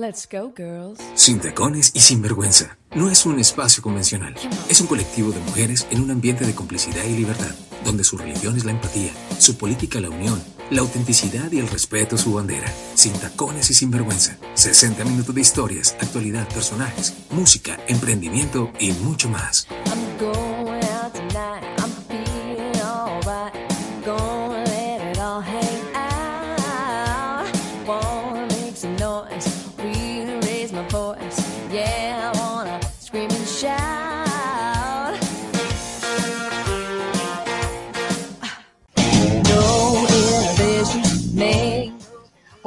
Let's go, girls. Sin tacones y sin vergüenza. No es un espacio convencional. Es un colectivo de mujeres en un ambiente de complicidad y libertad, donde su religión es la empatía, su política la unión, la autenticidad y el respeto su bandera. Sin tacones y sin vergüenza. 60 minutos de historias, actualidad, personajes, música, emprendimiento y mucho más.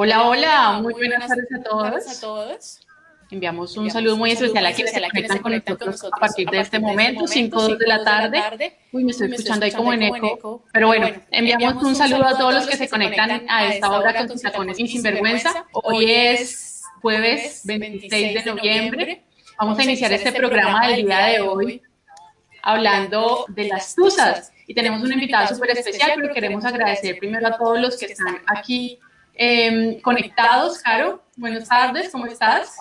Hola, hola, muy buenas tardes a todos. Enviamos un saludo muy especial a quienes se conectan con nosotros a partir de este momento, 5 de la tarde. Uy, me estoy escuchando ahí como en eco. Pero bueno, enviamos un saludo a todos los que se conectan a esta hora con sus tacones y sinvergüenza. Hoy es jueves 26 de noviembre. Vamos a iniciar este programa del día de hoy hablando de las tusas. Y tenemos una invitada súper especial, pero queremos agradecer primero a todos los que están aquí Em, conectados. Caro, buenas tardes, ¿cómo estás?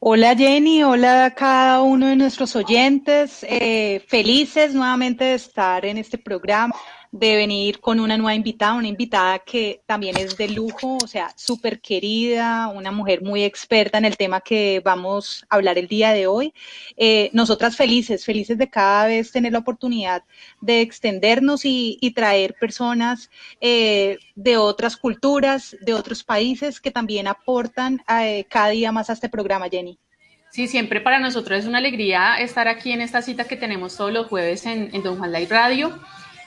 Hola Jenny, hola a cada uno de nuestros oyentes. Eh, felices nuevamente de estar en este programa de venir con una nueva invitada, una invitada que también es de lujo, o sea, súper querida, una mujer muy experta en el tema que vamos a hablar el día de hoy. Eh, nosotras felices, felices de cada vez tener la oportunidad de extendernos y, traer personas eh, de otras culturas, de otros países que también aportan eh, cada día más a este programa, Jenny. Sí, siempre para nosotros es una alegría estar aquí en esta cita que tenemos todos los jueves en, en Don Juan Live Radio.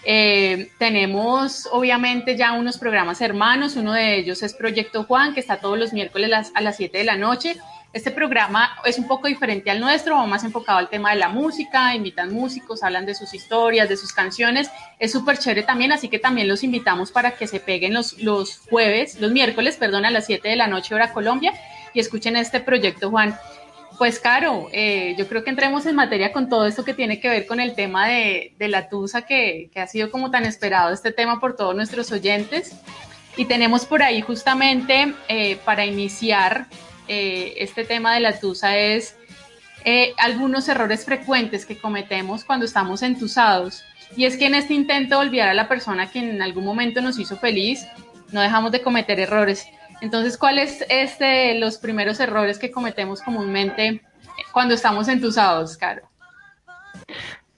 Eh, tenemos obviamente ya unos programas hermanos, uno de ellos es Proyecto Juan, que está todos los miércoles a las 7 de la noche. Este programa es un poco diferente al nuestro, va más enfocado al tema de la música, invitan músicos, hablan de sus historias, de sus canciones. Es súper chévere también, así que también los invitamos para que se peguen los, los jueves, los miércoles, perdón, a las 7 de la noche hora Colombia y escuchen este Proyecto Juan. Pues Caro, eh, yo creo que entremos en materia con todo esto que tiene que ver con el tema de, la tusa que, ha sido como tan esperado este tema por todos nuestros oyentes. Y tenemos por ahí justamente eh, para iniciar eh, este tema de la tusa es algunos errores frecuentes que cometemos cuando estamos entusados. Y es que en este intento de olvidar a la persona que en algún momento nos hizo feliz, no dejamos de cometer errores. Entonces, ¿cuáles este, los primeros errores que cometemos comúnmente cuando estamos entusados, Caro?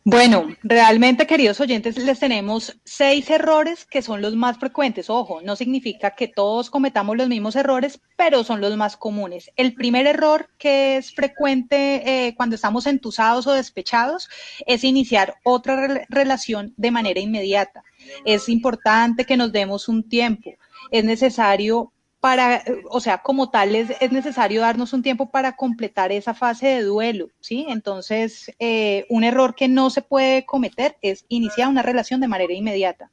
Bueno, realmente, queridos oyentes, les tenemos seis errores que son los más frecuentes. Ojo, no significa que todos cometamos los mismos errores, pero son los más comunes. El primer error que es frecuente eh, cuando estamos entusados o despechados es iniciar otra relación de manera inmediata. Es importante que nos demos un tiempo. Es necesario para, o sea, como tal es, es, necesario darnos un tiempo para completar esa fase de duelo, ¿sí? Entonces, eh, un error que no se puede cometer es iniciar una relación de manera inmediata.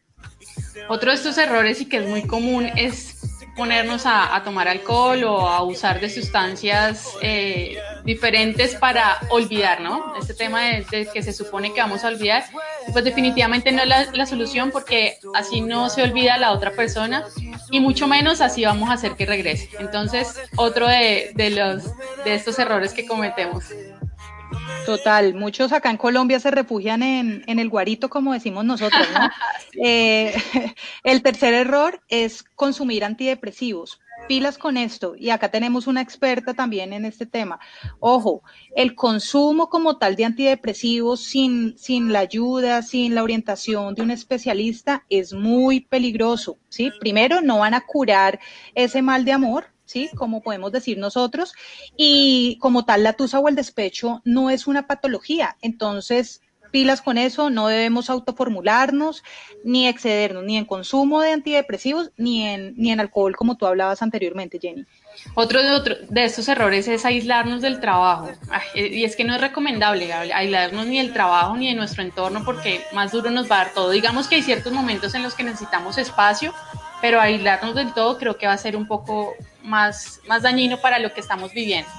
Otro de estos errores y que es muy común es ponernos a, tomar alcohol o a usar de sustancias eh, diferentes para olvidar, ¿no? Este tema de, que se supone que vamos a olvidar, pues definitivamente no es la, la, solución porque así no se olvida la otra persona y mucho menos así vamos a hacer que regrese. Entonces, otro de, de los, de estos errores que cometemos. Total, muchos acá en Colombia se refugian en, en el guarito, como decimos nosotros, ¿no? Eh, el tercer error es consumir antidepresivos. Pilas con esto, y acá tenemos una experta también en este tema. Ojo, el consumo como tal de antidepresivos sin, sin la ayuda, sin la orientación de un especialista es muy peligroso, ¿sí? Primero, no van a curar ese mal de amor, ¿sí? Como podemos decir nosotros. Y como tal, la tusa o el despecho no es una patología. Entonces, pilas con eso, no debemos autoformularnos, ni excedernos, ni en consumo de antidepresivos, ni en, ni en alcohol, como tú hablabas anteriormente, Jenny. Otro de, otro de estos errores es aislarnos del trabajo. y es que no es recomendable aislarnos ni del trabajo ni de nuestro entorno porque más duro nos va a dar todo. Digamos que hay ciertos momentos en los que necesitamos espacio, pero aislarnos del todo creo que va a ser un poco más, más dañino para lo que estamos viviendo.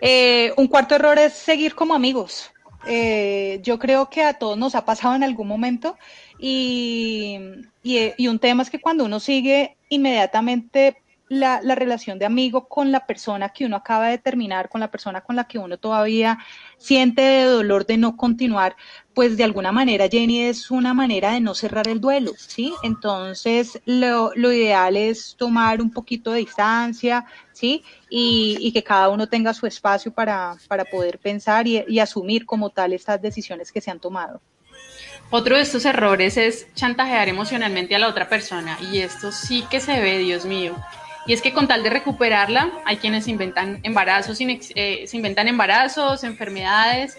Eh, un cuarto error es seguir como amigos. Eh, yo creo que a todos nos ha pasado en algún momento y, y, un tema es que cuando uno sigue inmediatamente la, relación de amigo con la persona que uno acaba de terminar, con la persona con la que uno todavía siente dolor de no continuar, pues de alguna manera, Jenny, es una manera de no cerrar el duelo, ¿sí? Entonces, lo, ideal es tomar un poquito de distancia, ¿sí? Y, que cada uno tenga su espacio para, poder pensar y asumir como tal estas decisiones que se han tomado. Otro de estos errores es chantajear emocionalmente a la otra persona y esto sí que se ve, Dios mío. Y es que con tal de recuperarla, hay quienes inventan embarazos, eh, se inventan embarazos, enfermedades,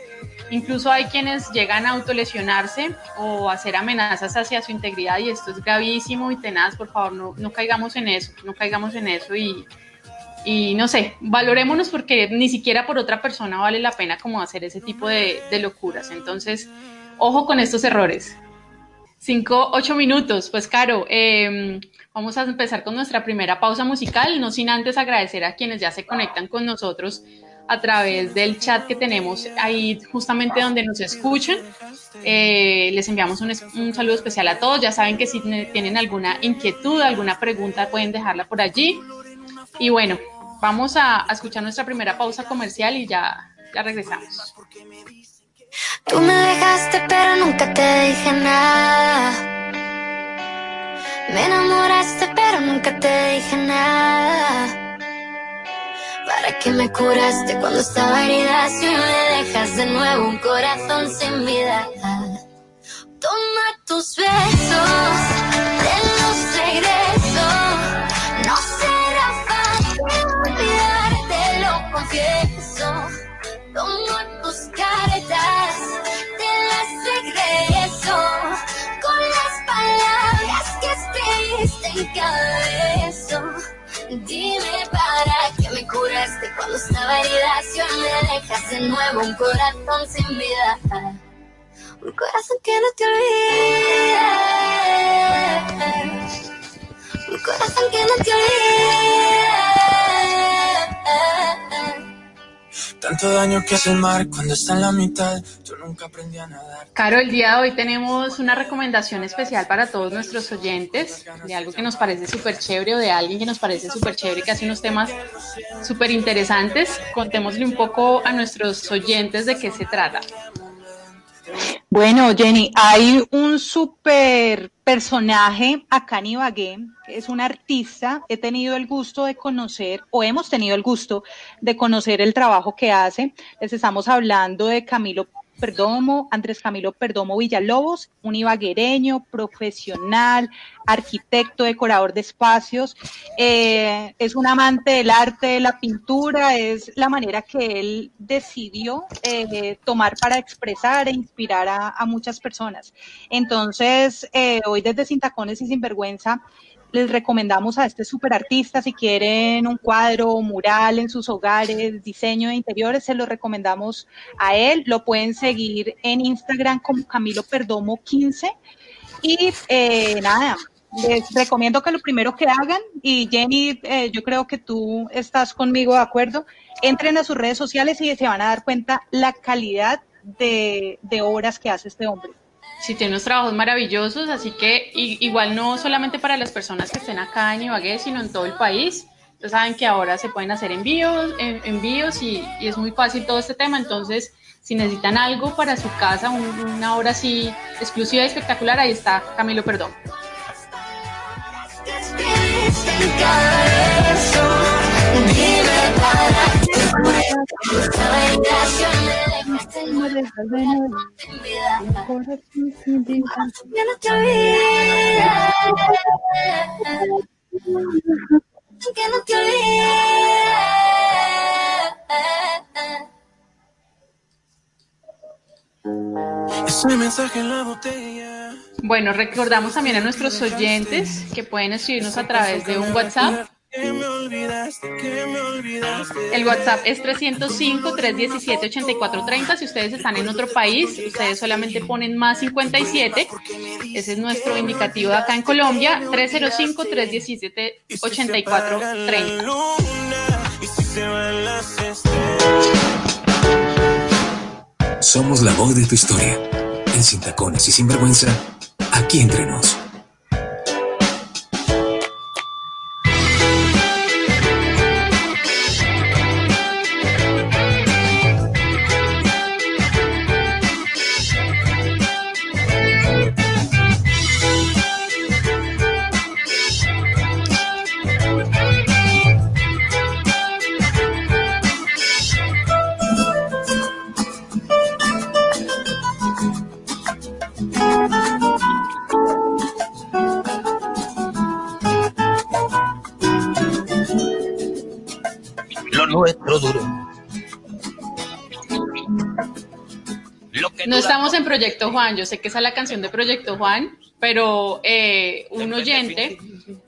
incluso hay quienes llegan a autolesionarse o hacer amenazas hacia su integridad y esto es gravísimo y tenaz, por favor, no, no caigamos en eso, no caigamos en eso y, y no sé, valorémonos porque ni siquiera por otra persona vale la pena como hacer ese tipo de, locuras. Entonces, Ojo con estos errores. Cinco, ocho minutos. Pues, Caro, em, vamos a empezar con nuestra primera pausa musical, no sin antes agradecer a quienes ya se conectan con nosotros a través del chat que tenemos ahí justamente donde nos escuchan. Eh, les enviamos un, un, saludo especial a todos. Ya saben que si tienen alguna inquietud, alguna pregunta, pueden dejarla por allí. Y bueno, vamos a, escuchar nuestra primera pausa comercial y ya, ya regresamos. Tú me dejaste pero nunca te dije nada. Me enamoraste pero nunca te dije nada. ¿Para qué me curaste cuando estaba herida si me dejas de nuevo un corazón sin vida? Toma tus besos, te los regreso. No será fácil olvidarte, lo confieso. Toma tus caretas Dime para qué me curaste cuando estaba herida. Si me dejas de nuevo un corazón sin vida. Un corazón que no te olvida. Un corazón que no te olvida. Tanto daño que hace el mar cuando está en la mitad. Yo nunca aprendí a nadar. Caro, el día de hoy tenemos una recomendación especial para todos nuestros oyentes de algo que nos parece súper chévere o de alguien que nos parece súper chévere que hace unos temas súper interesantes. Contémosle un poco a nuestros oyentes de qué se trata. Bueno, Jenny, hay un súper personaje acá en Ibagué, es un artista, he tenido el gusto de conocer, o hemos tenido el gusto de conocer el trabajo que hace. Les estamos hablando de Camilo Perdomo, Andrés Camilo Perdomo Villalobos, un ibaguereño, profesional, arquitecto, decorador de espacios, eh, es un amante del arte, de la pintura, es la manera que él decidió eh, tomar para expresar e inspirar a, muchas personas. Entonces, eh, hoy desde Sin Tacones y Sin Vergüenza, les recomendamos a este super artista, si quieren un cuadro mural en sus hogares, diseño de interiores, se lo recomendamos a él. Lo pueden seguir en Instagram como Camilo Perdomo 15. Y eh, nada, les recomiendo que lo primero que hagan, y Jenny, eh, yo creo que tú estás conmigo de acuerdo, entren a sus redes sociales y se van a dar cuenta la calidad de, de obras que hace este hombre. Sí, tiene unos trabajos maravillosos, así que igual no solamente para las personas que estén acá en Ibagué, sino en todo el país. Ustedes saben que ahora se pueden hacer envíos, envíos y, es muy fácil todo este tema. Entonces, si necesitan algo para su casa, una obra así exclusiva y espectacular, ahí está Camilo Perdón. Bueno, recordamos también a nuestros oyentes que pueden escribirnos a través de un WhatsApp el WhatsApp es 305-317-8430. Si ustedes están en otro país, ustedes solamente ponen más 57. Ese es nuestro indicativo acá en Colombia, 305-317-8430. Somos la voz de tu historia. En Sin Tacones y Sin Vergüenza, aquí entre nos. Proyecto Juan, yo sé que esa es la canción de Proyecto Juan, pero eh, un oyente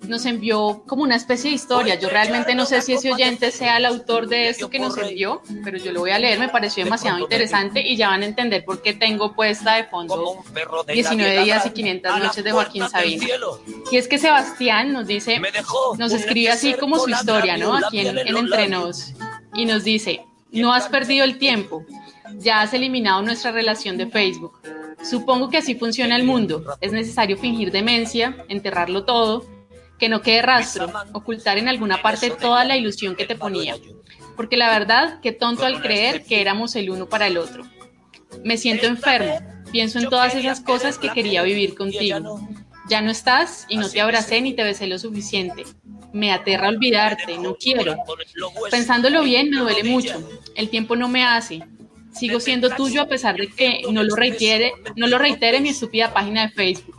nos envió como una especie de historia. Yo realmente no sé si ese oyente sea el autor de esto que nos envió, pero yo lo voy a leer, me pareció demasiado interesante y ya van a entender por qué tengo puesta de fondo 19 días y 500 noches de Joaquín Sabina. Y es que Sebastián nos dice, nos escribe así como su historia, ¿no? Aquí en, en Entre Nos, y nos dice, no has perdido el tiempo, ya has eliminado nuestra relación de Facebook Supongo que así funciona el mundo. Es necesario fingir demencia, enterrarlo todo, que no quede rastro, ocultar en alguna parte toda la ilusión que te ponía. Porque la verdad, qué tonto al creer que éramos el uno para el otro. Me siento enfermo, pienso en todas esas cosas que quería vivir contigo. Ya no estás y no te abracé ni te besé lo suficiente. Me aterra olvidarte, no quiero. Pensándolo bien, me duele mucho. El tiempo no me hace, sigo siendo tuyo a pesar de que no lo reitere, no lo reitere mi estúpida página de Facebook,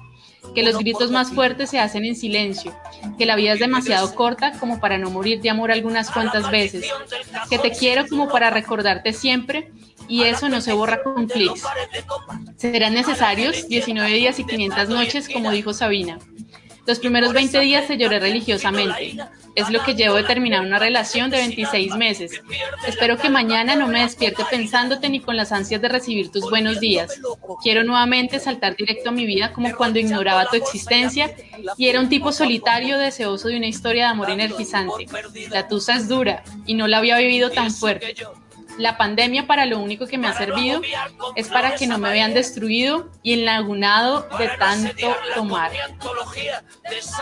que los gritos más fuertes se hacen en silencio, que la vida es demasiado corta como para no morir de amor algunas cuantas veces, que te quiero como para recordarte siempre y eso no se borra con clics. Serán necesarios 19 días y 500 noches, como dijo Sabina. Los primeros 20 días te lloré religiosamente. Es lo que llevo de terminar una relación de 26 meses. Espero que mañana no me despierte pensándote ni con las ansias de recibir tus buenos días. Quiero nuevamente saltar directo a mi vida como cuando ignoraba tu existencia y era un tipo solitario deseoso de una historia de amor energizante. La tusa es dura y no la había vivido tan fuerte. La pandemia para lo único que me ha servido es para que no me vean destruido y enlagunado de tanto tomar.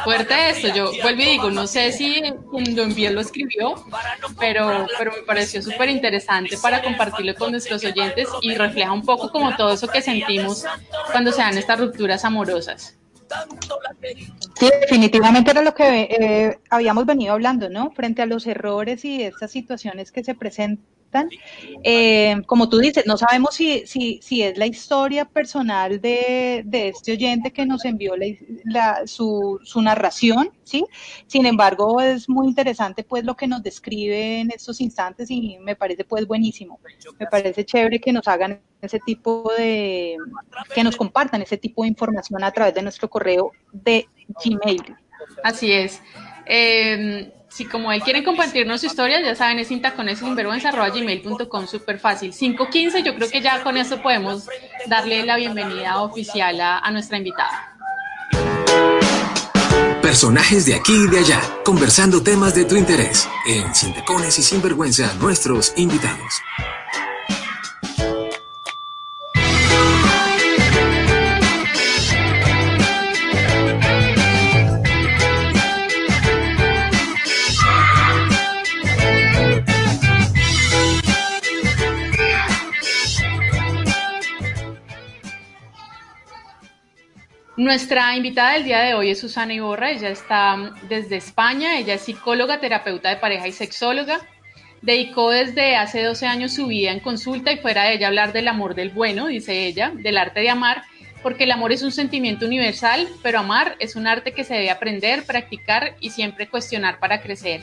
Fuerte esto, yo vuelvo y digo, no sé si quien lo envió lo escribió, pero, pero me pareció súper interesante para compartirlo con nuestros oyentes y refleja un poco como todo eso que sentimos cuando se dan estas rupturas amorosas. Sí, definitivamente era lo que eh, habíamos venido hablando, ¿no? Frente a los errores y estas situaciones que se presentan eh, como tú dices, no sabemos si, si, si es la historia personal de, este oyente que nos envió su, su, narración, ¿sí? Sin embargo, es muy interesante pues lo que nos describe en estos instantes y me parece pues buenísimo. Me parece chévere que nos hagan ese tipo de, que nos compartan ese tipo de información a través de nuestro correo de Gmail. Así es. Eh, si como él quiere compartirnos su historia, ya saben, es gmail.com súper fácil. 515, yo creo que ya con eso podemos darle la bienvenida oficial a, nuestra invitada. Personajes de aquí y de allá, conversando temas de tu interés, en Sin Tacones y Sinvergüenza, nuestros invitados. Nuestra invitada del día de hoy es Susana Iborra, ella está desde España, ella es psicóloga, terapeuta de pareja y sexóloga. Dedicó desde hace 12 años su vida en consulta y fuera de ella hablar del amor del bueno, dice ella, del arte de amar, porque el amor es un sentimiento universal, pero amar es un arte que se debe aprender, practicar y siempre cuestionar para crecer.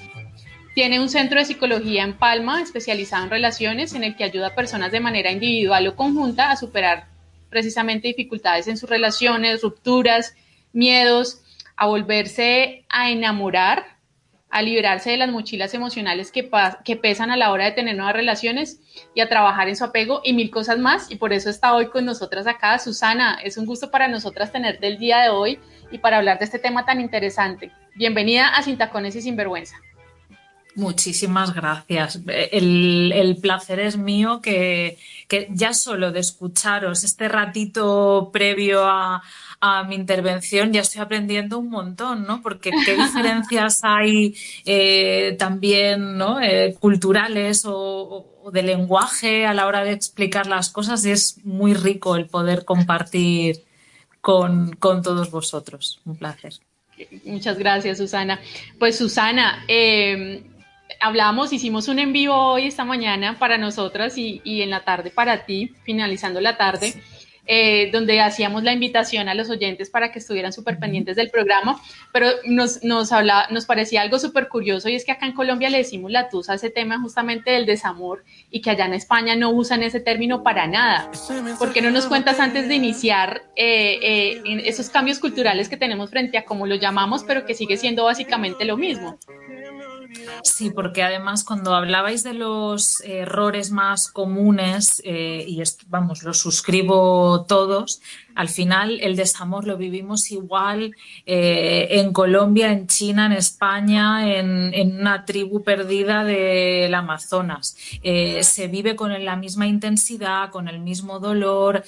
Tiene un centro de psicología en Palma, especializado en relaciones, en el que ayuda a personas de manera individual o conjunta a superar precisamente dificultades en sus relaciones, rupturas, miedos, a volverse a enamorar, a liberarse de las mochilas emocionales que, pesan a la hora de tener nuevas relaciones y a trabajar en su apego y mil cosas más. Y por eso está hoy con nosotras acá. Susana, es un gusto para nosotras tenerte el día de hoy y para hablar de este tema tan interesante. Bienvenida a Sin Tacones y Sinvergüenza. Muchísimas gracias. El, placer es mío que, ya solo de escucharos este ratito previo a, mi intervención ya estoy aprendiendo un montón, ¿no? Porque qué diferencias hay eh, también, ¿no? Eh, culturales o, de lenguaje a la hora de explicar las cosas y es muy rico el poder compartir con, con todos vosotros. Un placer. Muchas gracias, Susana. Pues Susana, eh, hablamos, hicimos un en vivo hoy esta mañana para nosotras y, en la tarde para ti, finalizando la tarde. eh, donde hacíamos la invitación a los oyentes para que estuvieran súper pendientes del programa, pero nos, nos, habla, nos parecía algo súper curioso y es que acá en Colombia le decimos la tusa a ese tema justamente del desamor y que allá en España no usan ese término para nada. ¿Por qué no nos cuentas antes de iniciar eh, eh, esos cambios culturales que tenemos frente a cómo lo llamamos, pero que sigue siendo básicamente lo mismo? Sí, porque además cuando hablabais de los errores más comunes, eh, y vamos, los suscribo todos, al final el desamor lo vivimos igual eh, en Colombia, en China, en España, en, una tribu perdida del Amazonas. Eh, se vive con la misma intensidad, con el mismo dolor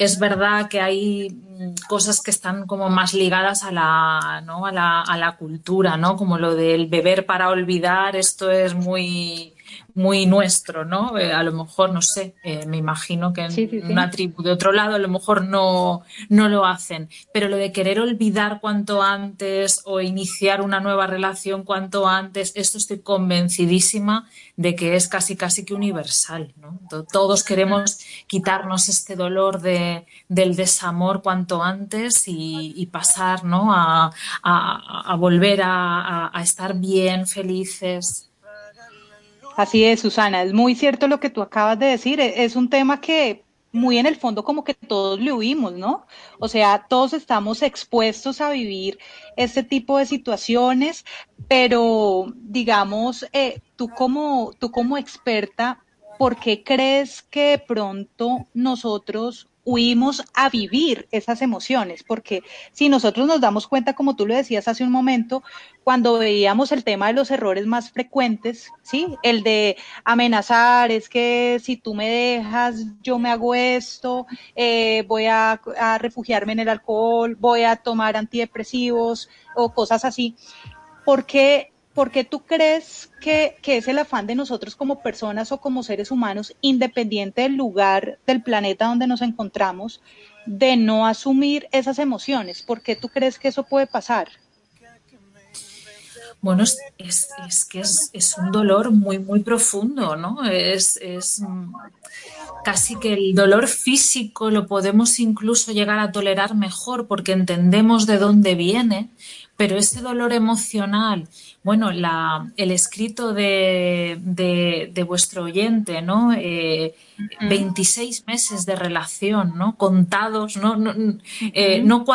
es verdad que hay mm, cosas que están como más ligadas a la, ¿no? a la, a la cultura, ¿no? Como lo del beber para olvidar, esto es muy, muy nuestro, ¿no? Eh, a lo mejor, no sé, eh, me imagino que en una tribu de otro lado a lo mejor no, no lo hacen, pero lo de querer olvidar cuanto antes o iniciar una nueva relación cuanto antes, esto estoy convencidísima de que es casi casi que universal, ¿no? Todos queremos quitarnos este dolor de, del desamor cuanto antes y, pasar, ¿no? A, a, volver a estar bien, felices. Así es, Susana, es muy cierto lo que tú acabas de decir. E, es un tema que muy en el fondo como que todos le huimos, ¿no? O sea, todos estamos expuestos a vivir este tipo de situaciones, pero digamos, eh, tú como tú como experta, ¿por qué crees que de pronto nosotros huimos a vivir esas emociones, porque si nosotros nos damos cuenta, como tú lo decías hace un momento, cuando veíamos el tema de los errores más frecuentes, ¿sí? El de amenazar, es que si tú me dejas, yo me hago esto, eh, voy a, a refugiarme en el alcohol, voy a tomar antidepresivos o cosas así. ¿Por qué ¿por qué tú crees que, es el afán de nosotros como personas o como seres humanos, independiente del lugar del planeta donde nos encontramos, de no asumir esas emociones? ¿Por qué tú crees que eso puede pasar? Bueno, es, es, que es, un dolor muy, muy profundo, ¿no? Es, es casi que el dolor físico lo podemos incluso llegar a tolerar mejor porque entendemos de dónde viene, pero ese dolor emocional, bueno, la, el escrito de, de, vuestro oyente, ¿no? 26 eh, meses de relación, ¿no? Contados, ¿no? No, eh, no,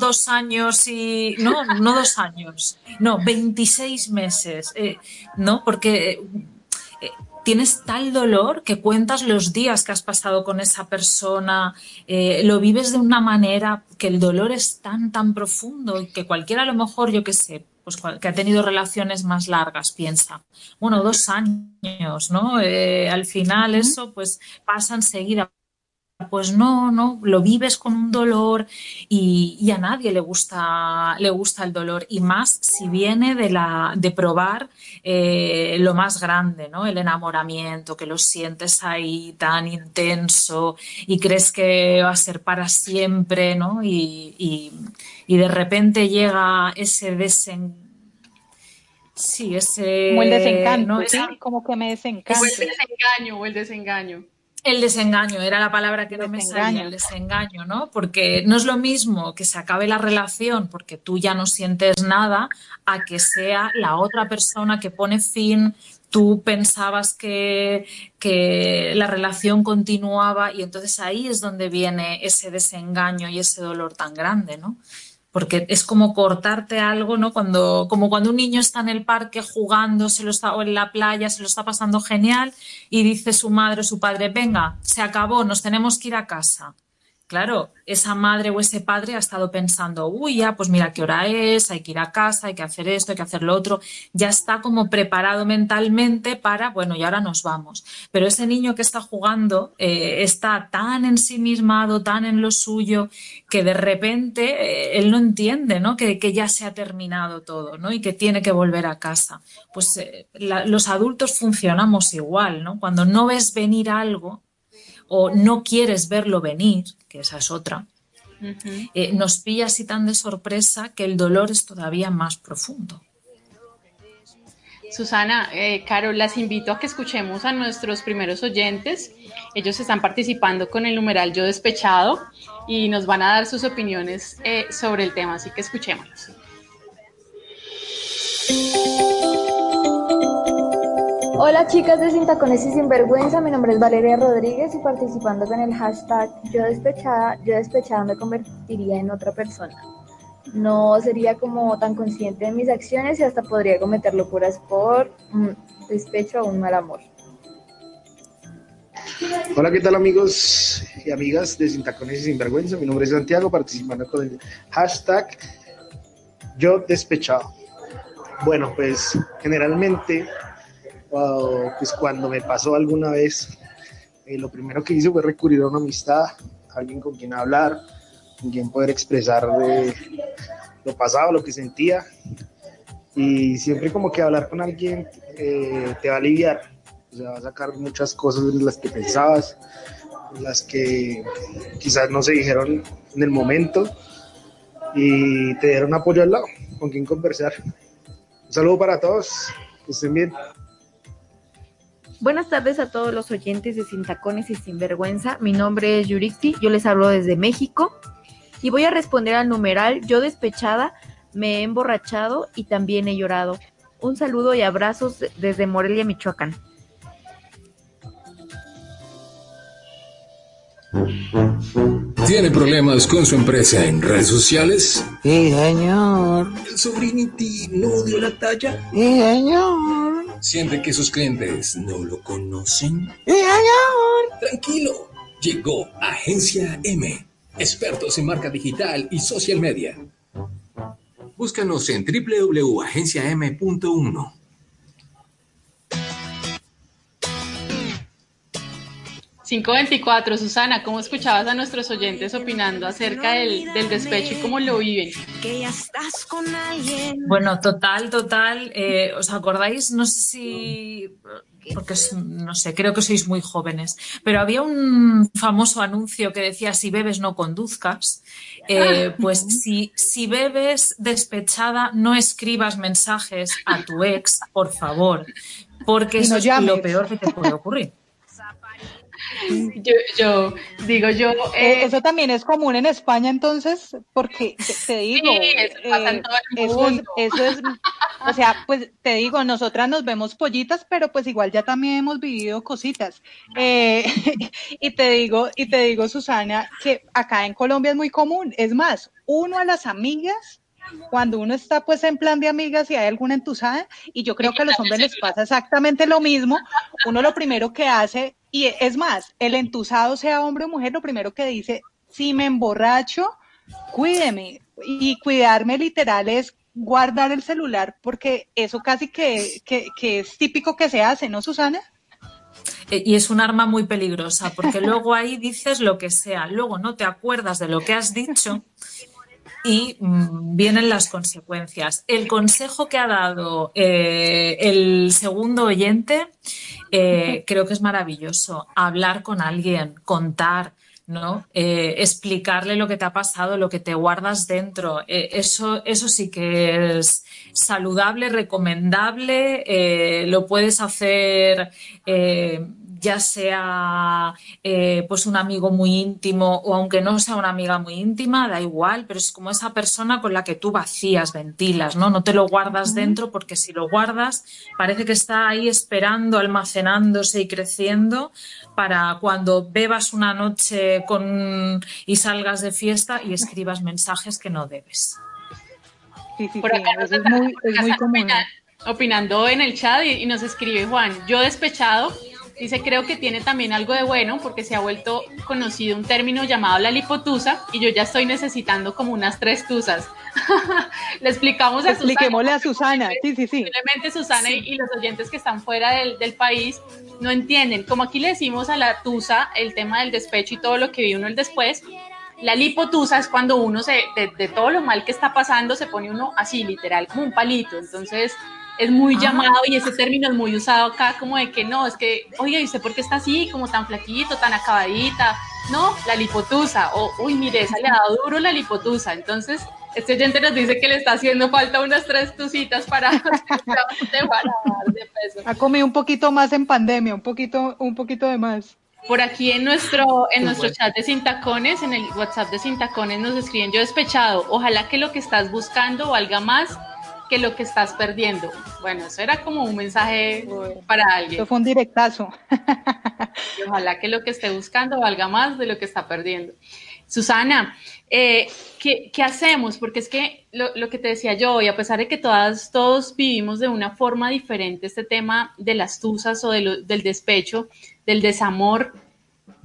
dos años y... No, no dos años, no, 26 meses, eh, ¿no? Porque tienes tal dolor que cuentas los días que has pasado con esa persona, eh, lo vives de una manera que el dolor es tan, tan profundo que cualquiera a lo mejor, yo qué sé, pues que ha tenido relaciones más largas, piensa, bueno, dos años, ¿no? Eh, al final eso pues pasa enseguida pues no, no, lo vives con un dolor y, a nadie le gusta, le gusta el dolor y más si viene de, la, de probar eh, lo más grande, ¿no? El enamoramiento, que lo sientes ahí tan intenso y crees que va a ser para siempre, ¿no? Y, de repente llega ese desen... Sí, ese... Como el desencanto, Como que me. O el desengaño, o el desengaño. El desengaño, era la palabra que no me salía, el desengaño, ¿no? Porque no es lo mismo que se acabe la relación porque tú ya no sientes nada a que sea la otra persona que pone fin, tú pensabas que, que la relación continuaba y entonces ahí es donde viene ese desengaño y ese dolor tan grande, ¿no? Porque es como cortarte algo, ¿no? Cuando, como cuando un niño está en el parque jugando, se lo está, o en la playa, se lo está pasando genial, y dice su madre o su padre, venga, se acabó, nos tenemos que ir a casa. Claro, esa madre o ese padre ha estado pensando, uy, ya, pues mira qué hora es, hay que ir a casa, hay que hacer esto, hay que hacer lo otro. Ya está como preparado mentalmente para, bueno, y ahora nos vamos. Pero ese niño que está jugando eh, está tan ensimismado, tan en lo suyo, que de repente eh, él no entiende, ¿no? Que, ya se ha terminado todo, ¿no? Y que tiene que volver a casa. Pues eh, los adultos funcionamos igual, ¿no? Cuando no ves venir algo, o no quieres verlo venir, que esa es otra, eh, nos pilla así tan de sorpresa que el dolor es todavía más profundo. Susana, eh, Caro, las invito a que escuchemos a nuestros primeros oyentes. Ellos están participando con el numeral Yo Despechado y nos van a dar sus opiniones eh, sobre el tema, así que escuchémoslos. Hola chicas de Sin Tacones y Sinvergüenza, mi nombre es Valeria Rodríguez y participando con el hashtag Yo Despechada, Yo Despechada me convertiría en otra persona no sería como tan consciente de mis acciones y hasta podría cometer locuras por un despecho o un mal amor. Hola, ¿qué tal amigos y amigas de Sin Tacones y Sinvergüenza? Mi nombre es Santiago, participando con el hashtag Yo Despechado. Bueno, pues generalmente, pues cuando me pasó alguna vez, eh, lo primero que hice fue recurrir a una amistad, alguien con quien hablar, con quien poder expresar de lo pasado, lo que sentía. Y siempre como que hablar con alguien eh, te va a aliviar, o sea, va a sacar muchas cosas de las que pensabas, las que quizás no se dijeron en el momento y te dieron apoyo al lado, con quien conversar. Un saludo para todos, que estén bien. Buenas tardes a todos los oyentes de Sin Tacones y Sin Vergüenza. Mi nombre es Yurikti, yo les hablo desde México y voy a responder al numeral Yo despechada, me he emborrachado y también he llorado. Un saludo y abrazos desde Morelia, Michoacán. ¿Tiene problemas con su empresa en redes sociales? Sí, señor. ¿El sobrinity no dio la talla? Sí, señor. ¿Siente que sus clientes no lo conocen? Sí, señor. Tranquilo, llegó Agencia M expertos en marca digital y social media. Búscanos en www.agenciam.1. 524, Susana, ¿cómo escuchabas a nuestros oyentes opinando acerca del, despecho y cómo lo viven? Bueno, total, total. Eh, ¿Os acordáis? No sé si porque no sé, creo que sois muy jóvenes, pero había un famoso anuncio que decía si bebes no conduzcas, eh, pues si, si bebes despechada no escribas mensajes a tu ex, por favor, porque eso es lo peor que te puede ocurrir. Yo, yo digo yo. Eh, eso también es común en España, entonces, porque te, digo, eso, eh, eso, es, o sea, pues te digo, nosotras nos vemos pollitas, pero pues igual ya también hemos vivido cositas. Eh, y te digo, y te digo, Susana, que acá en Colombia es muy común. Es más, uno a las amigas cuando uno está pues en plan de amigas y hay alguna entusada, y yo creo que a los hombres les pasa exactamente lo mismo, uno lo primero que hace, y es más, el entusado sea hombre o mujer, lo primero que dice, si me emborracho, cuídeme. Y cuidarme literal es guardar el celular, porque eso casi que, que es típico que se hace, ¿no, Susana? E, y es un arma muy peligrosa, porque luego ahí dices lo que sea, luego no te acuerdas de lo que has dicho y mm, vienen las consecuencias. El consejo que ha dado eh, el segundo oyente eh, creo que es maravilloso. Hablar con alguien, contar, ¿no? Eh, explicarle lo que te ha pasado, lo que te guardas dentro. eso, eso sí que es saludable, recomendable. lo puedes hacer ya sea eh, pues un amigo muy íntimo o aunque no sea una amiga muy íntima, da igual, pero es como esa persona con la que tú vacías, ventilas, ¿no? No te lo guardas dentro porque si lo guardas parece que está ahí esperando, almacenándose y creciendo para cuando bebas una noche con y salgas de fiesta y escribas mensajes que no debes. Por acá es muy, es muy común. Opinando en el chat y nos escribe Juan, yo despechado Dice, creo que tiene también algo de bueno porque se ha vuelto conocido un término llamado la lipotusa y yo ya estoy necesitando como unas tres tusas. Le explicamos a Expliquémosle a Susana, sí, sí, sí. Simplemente Susana y, los oyentes que están fuera del, del, país no entienden. Como aquí le decimos a la tusa el tema del despecho y todo lo que vive uno el después, la lipotusa es cuando uno se, de, de todo lo mal que está pasando, se pone uno así, literal, como un palito. Entonces, es muy ah. llamado y ese término es muy usado acá como de que no, es que, oye, ¿y usted por qué está así, como tan flaquito, tan acabadita? No, la lipotusa, o, uy, mire, esa le ha dado duro la lipotusa. Entonces, Este oyente nos dice que le está haciendo falta unas tres tucitas para de peso. Ha comido un poquito más en pandemia, un poquito, un poquito de más. Por aquí en nuestro, en nuestro chat de Sin Tacones, en el WhatsApp de Sin Tacones, nos escriben yo despechado. Ojalá que lo que estás buscando valga más que lo que estás perdiendo. Bueno, eso era como un mensaje para alguien. Eso fue un directazo. ojalá que lo que esté buscando valga más de lo que está perdiendo. Susana, eh, ¿qué, hacemos? Porque es que lo, que te decía yo, y a pesar de que todas, todos vivimos de una forma diferente este tema de las tusas o del despecho, del desamor,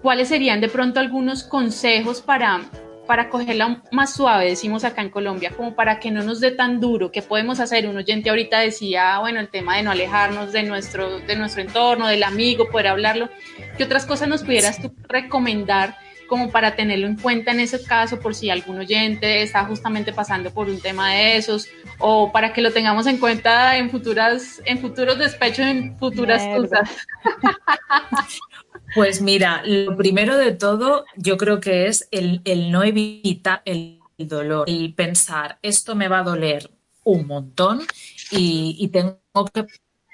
¿cuáles serían de pronto algunos consejos para, para cogerla más suave, decimos acá en Colombia, como para que no nos dé tan duro? ¿Qué podemos hacer? Un oyente ahorita decía, bueno, el tema de no alejarnos de nuestro, de nuestro entorno, del amigo, poder hablarlo. ¿Qué otras cosas nos pudieras tú recomendar? como para tenerlo en cuenta en ese caso por si algún oyente está justamente pasando por un tema de esos o para que lo tengamos en cuenta en futuras en futuros despechos en futuras cosas. Pues mira, lo primero de todo yo creo que es el, no evitar el dolor, y pensar esto me va a doler un montón y, y tengo que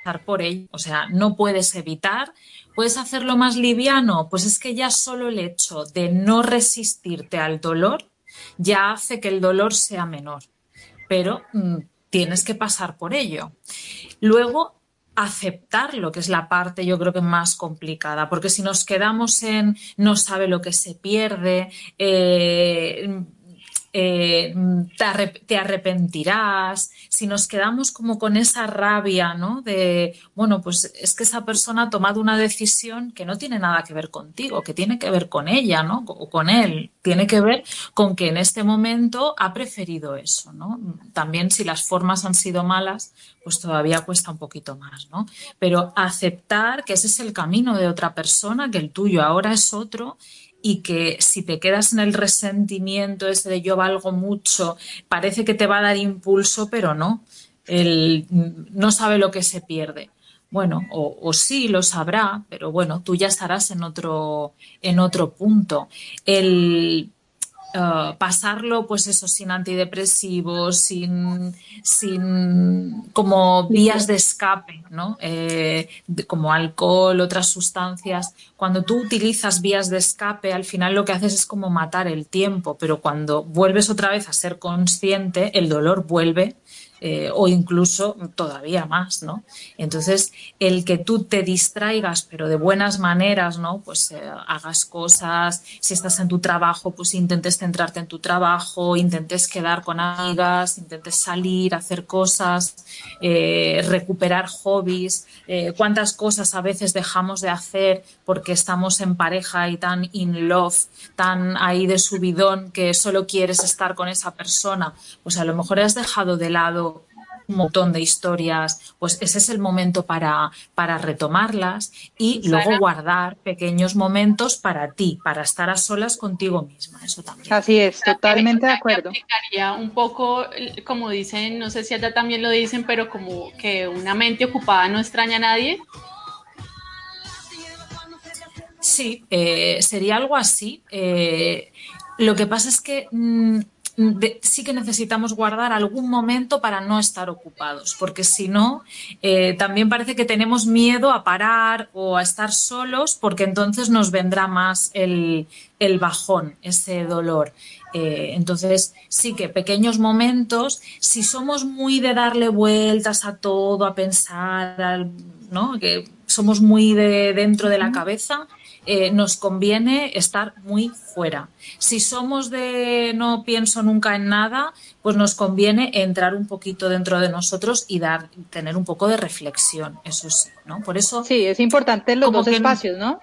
pasar por ello. O sea, no puedes evitar ¿Puedes hacerlo más liviano? Pues es que ya solo el hecho de no resistirte al dolor ya hace que el dolor sea menor, pero mm, tienes que pasar por ello. Luego, aceptarlo, que es la parte yo creo que más complicada, porque si nos quedamos en no sabe lo que se pierde, eh, eh, te, arrepentirás, si nos quedamos como con esa rabia, ¿no? De, bueno, pues es que esa persona ha tomado una decisión que no tiene nada que ver contigo, que tiene que ver con ella, ¿no? O con él, tiene que ver con que en este momento ha preferido eso, ¿no? También si las formas han sido malas, pues todavía cuesta un poquito más, ¿no? Pero aceptar que ese es el camino de otra persona, que el tuyo ahora es otro y que si te quedas en el resentimiento ese de yo valgo mucho, parece que te va a dar impulso, pero no. Él no sabe lo que se pierde. Bueno, o, o, sí lo sabrá, pero bueno, tú ya estarás en otro, en otro punto. El eh, pasarlo, pues eso, sin antidepresivos, sin, sin como vías de escape, ¿no? Eh, como alcohol, otras sustancias. Cuando tú utilizas vías de escape, al final lo que haces es como matar el tiempo, pero cuando vuelves otra vez a ser consciente, el dolor vuelve eh, o incluso todavía más, ¿no? Entonces, el que tú te distraigas, pero de buenas maneras, ¿no? Pues eh, hagas cosas, si estás en tu trabajo, pues intentes centrarte en tu trabajo, intentes quedar con amigas, intentes salir, hacer cosas, eh, recuperar hobbies, cuántas cosas a veces dejamos de hacer porque estamos en pareja y tan in love, tan ahí de subidón que solo quieres estar con esa persona, pues a lo mejor has dejado de lado un montón de historias, pues ese es el momento para, para retomarlas y luego guardar pequeños momentos para ti, para estar a solas contigo misma. Eso también. Así es, totalmente de acuerdo. Un poco, como dicen, no sé si allá también lo dicen, pero como que una mente ocupada no extraña a nadie. Sí, eh, sería algo así. Eh, lo que pasa es que sí que necesitamos guardar algún momento para no estar ocupados, porque si no, eh, también parece que tenemos miedo a parar o a estar solos, porque entonces nos vendrá más el, bajón, ese dolor. Eh, entonces, sí que pequeños momentos, si somos muy de darle vueltas a todo, a pensar, ¿no? que somos muy de dentro de la cabeza, eh, nos conviene estar muy fuera. Si somos de no pienso nunca en nada, pues nos conviene entrar un poquito dentro de nosotros y dar, tener un poco de reflexión, eso sí, ¿no? Por eso. Sí, es importante los dos espacios, ¿no?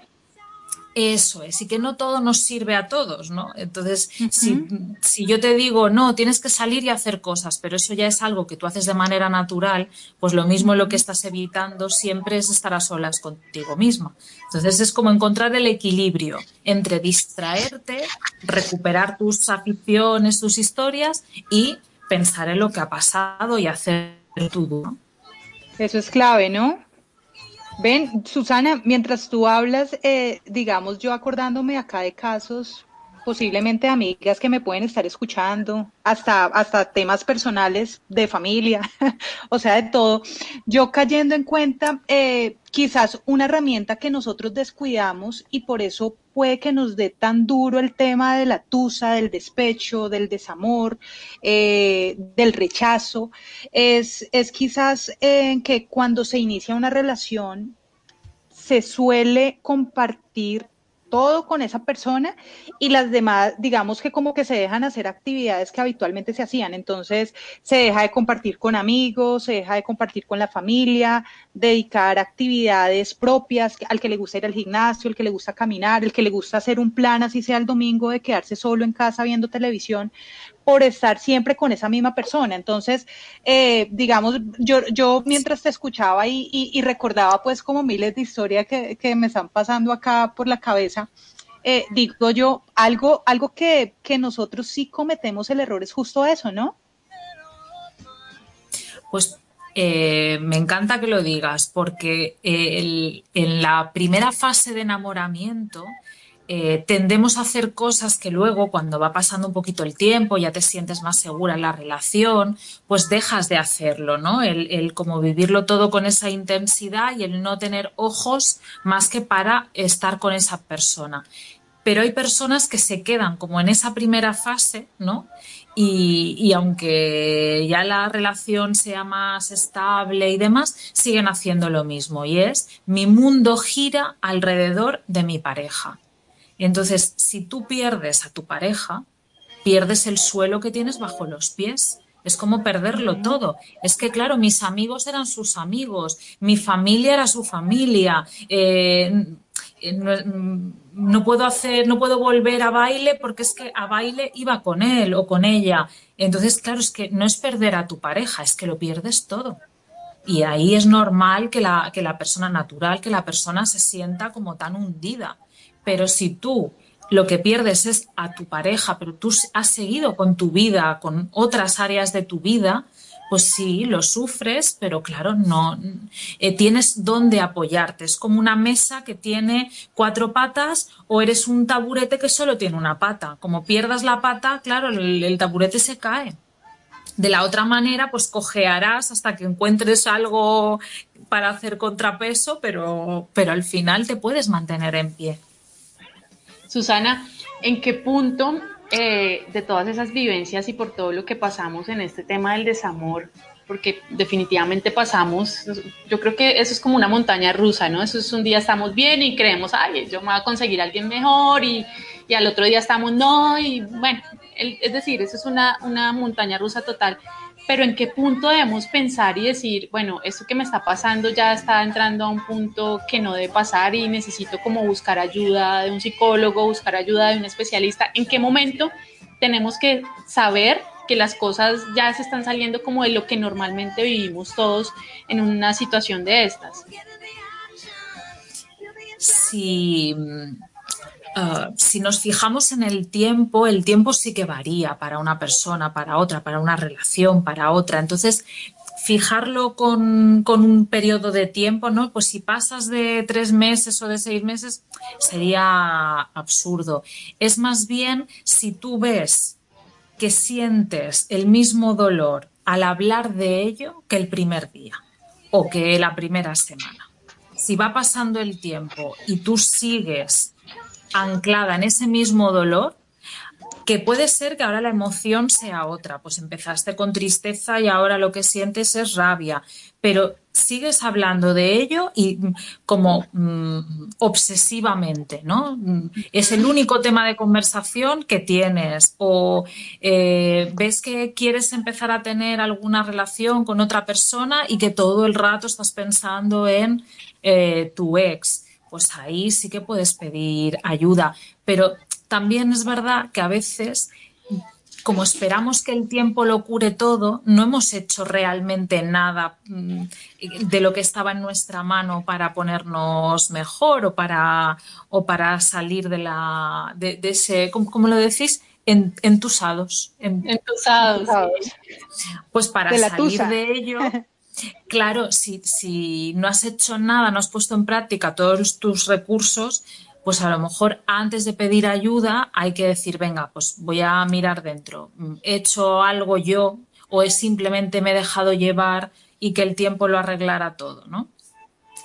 Eso es, y que no todo nos sirve a todos, ¿no? Entonces, si, si, yo te digo, no, tienes que salir y hacer cosas, pero eso ya es algo que tú haces de manera natural, pues lo mismo lo que estás evitando siempre es estar a solas contigo misma. Entonces, es como encontrar el equilibrio entre distraerte, recuperar tus aficiones, tus historias y pensar en lo que ha pasado y hacer todo. ¿no? Eso es clave, ¿no? Ven, Susana, mientras tú hablas, eh, digamos, yo acordándome acá de casos, posiblemente amigas que me pueden estar escuchando, hasta, hasta temas personales de familia, o sea, de todo. Yo cayendo en cuenta, eh, quizás una herramienta que nosotros descuidamos y por eso puede que nos dé tan duro el tema de la tusa, del despecho, del desamor, eh, del rechazo, es, es quizás en que cuando se inicia una relación se suele compartir todo con esa persona y las demás, digamos que como que se dejan hacer actividades que habitualmente se hacían. Entonces se deja de compartir con amigos, se deja de compartir con la familia, dedicar actividades propias al que le gusta ir al gimnasio, el que le gusta caminar, el que le gusta hacer un plan, así sea el domingo, de quedarse solo en casa viendo televisión, por estar siempre con esa misma persona. Entonces, eh, digamos, yo, yo mientras te escuchaba y, y, recordaba pues como miles de historias que, que, me están pasando acá por la cabeza, eh, digo yo, algo, algo que, que nosotros sí cometemos el error es justo eso, ¿no? Pues eh, me encanta que lo digas, porque el, en la primera fase de enamoramiento eh, tendemos a hacer cosas que luego, cuando va pasando un poquito el tiempo, ya te sientes más segura en la relación, pues dejas de hacerlo, ¿no? El, el, como vivirlo todo con esa intensidad y el no tener ojos más que para estar con esa persona. Pero hay personas que se quedan como en esa primera fase, ¿no? Y, y, aunque ya la relación sea más estable y demás, siguen haciendo lo mismo. Y es, mi mundo gira alrededor de mi pareja. Entonces, si tú pierdes a tu pareja, pierdes el suelo que tienes bajo los pies. Es como perderlo todo. Es que, claro, mis amigos eran sus amigos, mi familia era su familia. Eh, no, no, puedo hacer, no puedo volver a baile porque es que a baile iba con él o con ella. Entonces, claro, es que no es perder a tu pareja, es que lo pierdes todo. Y ahí es normal que la, que la persona natural, que la persona se sienta como tan hundida. Pero si tú lo que pierdes es a tu pareja, pero tú has seguido con tu vida, con otras áreas de tu vida, pues sí, lo sufres, pero claro, no eh, tienes dónde apoyarte. Es como una mesa que tiene cuatro patas o eres un taburete que solo tiene una pata. Como pierdas la pata, claro, el, taburete se cae. De la otra manera, pues cojearás hasta que encuentres algo para hacer contrapeso, pero, pero al final te puedes mantener en pie. Susana, ¿en qué punto eh, de todas esas vivencias y por todo lo que pasamos en este tema del desamor, porque definitivamente pasamos, yo creo que eso es como una montaña rusa, ¿no? Eso es un día estamos bien y creemos, ay, yo me voy a conseguir a alguien mejor y, y al otro día estamos no, y bueno, es decir, eso es una, una montaña rusa total pero en qué punto debemos pensar y decir, bueno, esto que me está pasando ya está entrando a un punto que no debe pasar y necesito como buscar ayuda de un psicólogo, buscar ayuda de un especialista. ¿En qué momento tenemos que saber que las cosas ya se están saliendo como de lo que normalmente vivimos todos en una situación de estas? Sí, Uh, si nos fijamos en el tiempo, el tiempo sí que varía para una persona, para otra, para una relación, para otra. Entonces, fijarlo con, con, un periodo de tiempo, ¿no? Pues si pasas de tres meses o de seis meses, sería absurdo. Es más bien si tú ves que sientes el mismo dolor al hablar de ello que el primer día o que la primera semana. Si va pasando el tiempo y tú sigues anclada en ese mismo dolor, que puede ser que ahora la emoción sea otra, pues empezaste con tristeza y ahora lo que sientes es rabia, pero sigues hablando de ello y como mm, obsesivamente, ¿no? Es el único tema de conversación que tienes. O eh, ves que quieres empezar a tener alguna relación con otra persona y que todo el rato estás pensando en eh, tu ex pues ahí sí que puedes pedir ayuda. Pero también es verdad que a veces, como esperamos que el tiempo lo cure todo, no hemos hecho realmente nada mm, de lo que estaba en nuestra mano para ponernos mejor o para, o para salir de, la, de, ese, ¿cómo, lo decís? entusados. entusados. Pues para salir de ello Claro, si, no has hecho nada, no has puesto en práctica todos tus recursos, pues a lo mejor antes de pedir ayuda hay que decir, venga, pues voy a mirar dentro. ¿He hecho algo yo o es simplemente me he dejado llevar y que el tiempo lo arreglara todo, ¿no?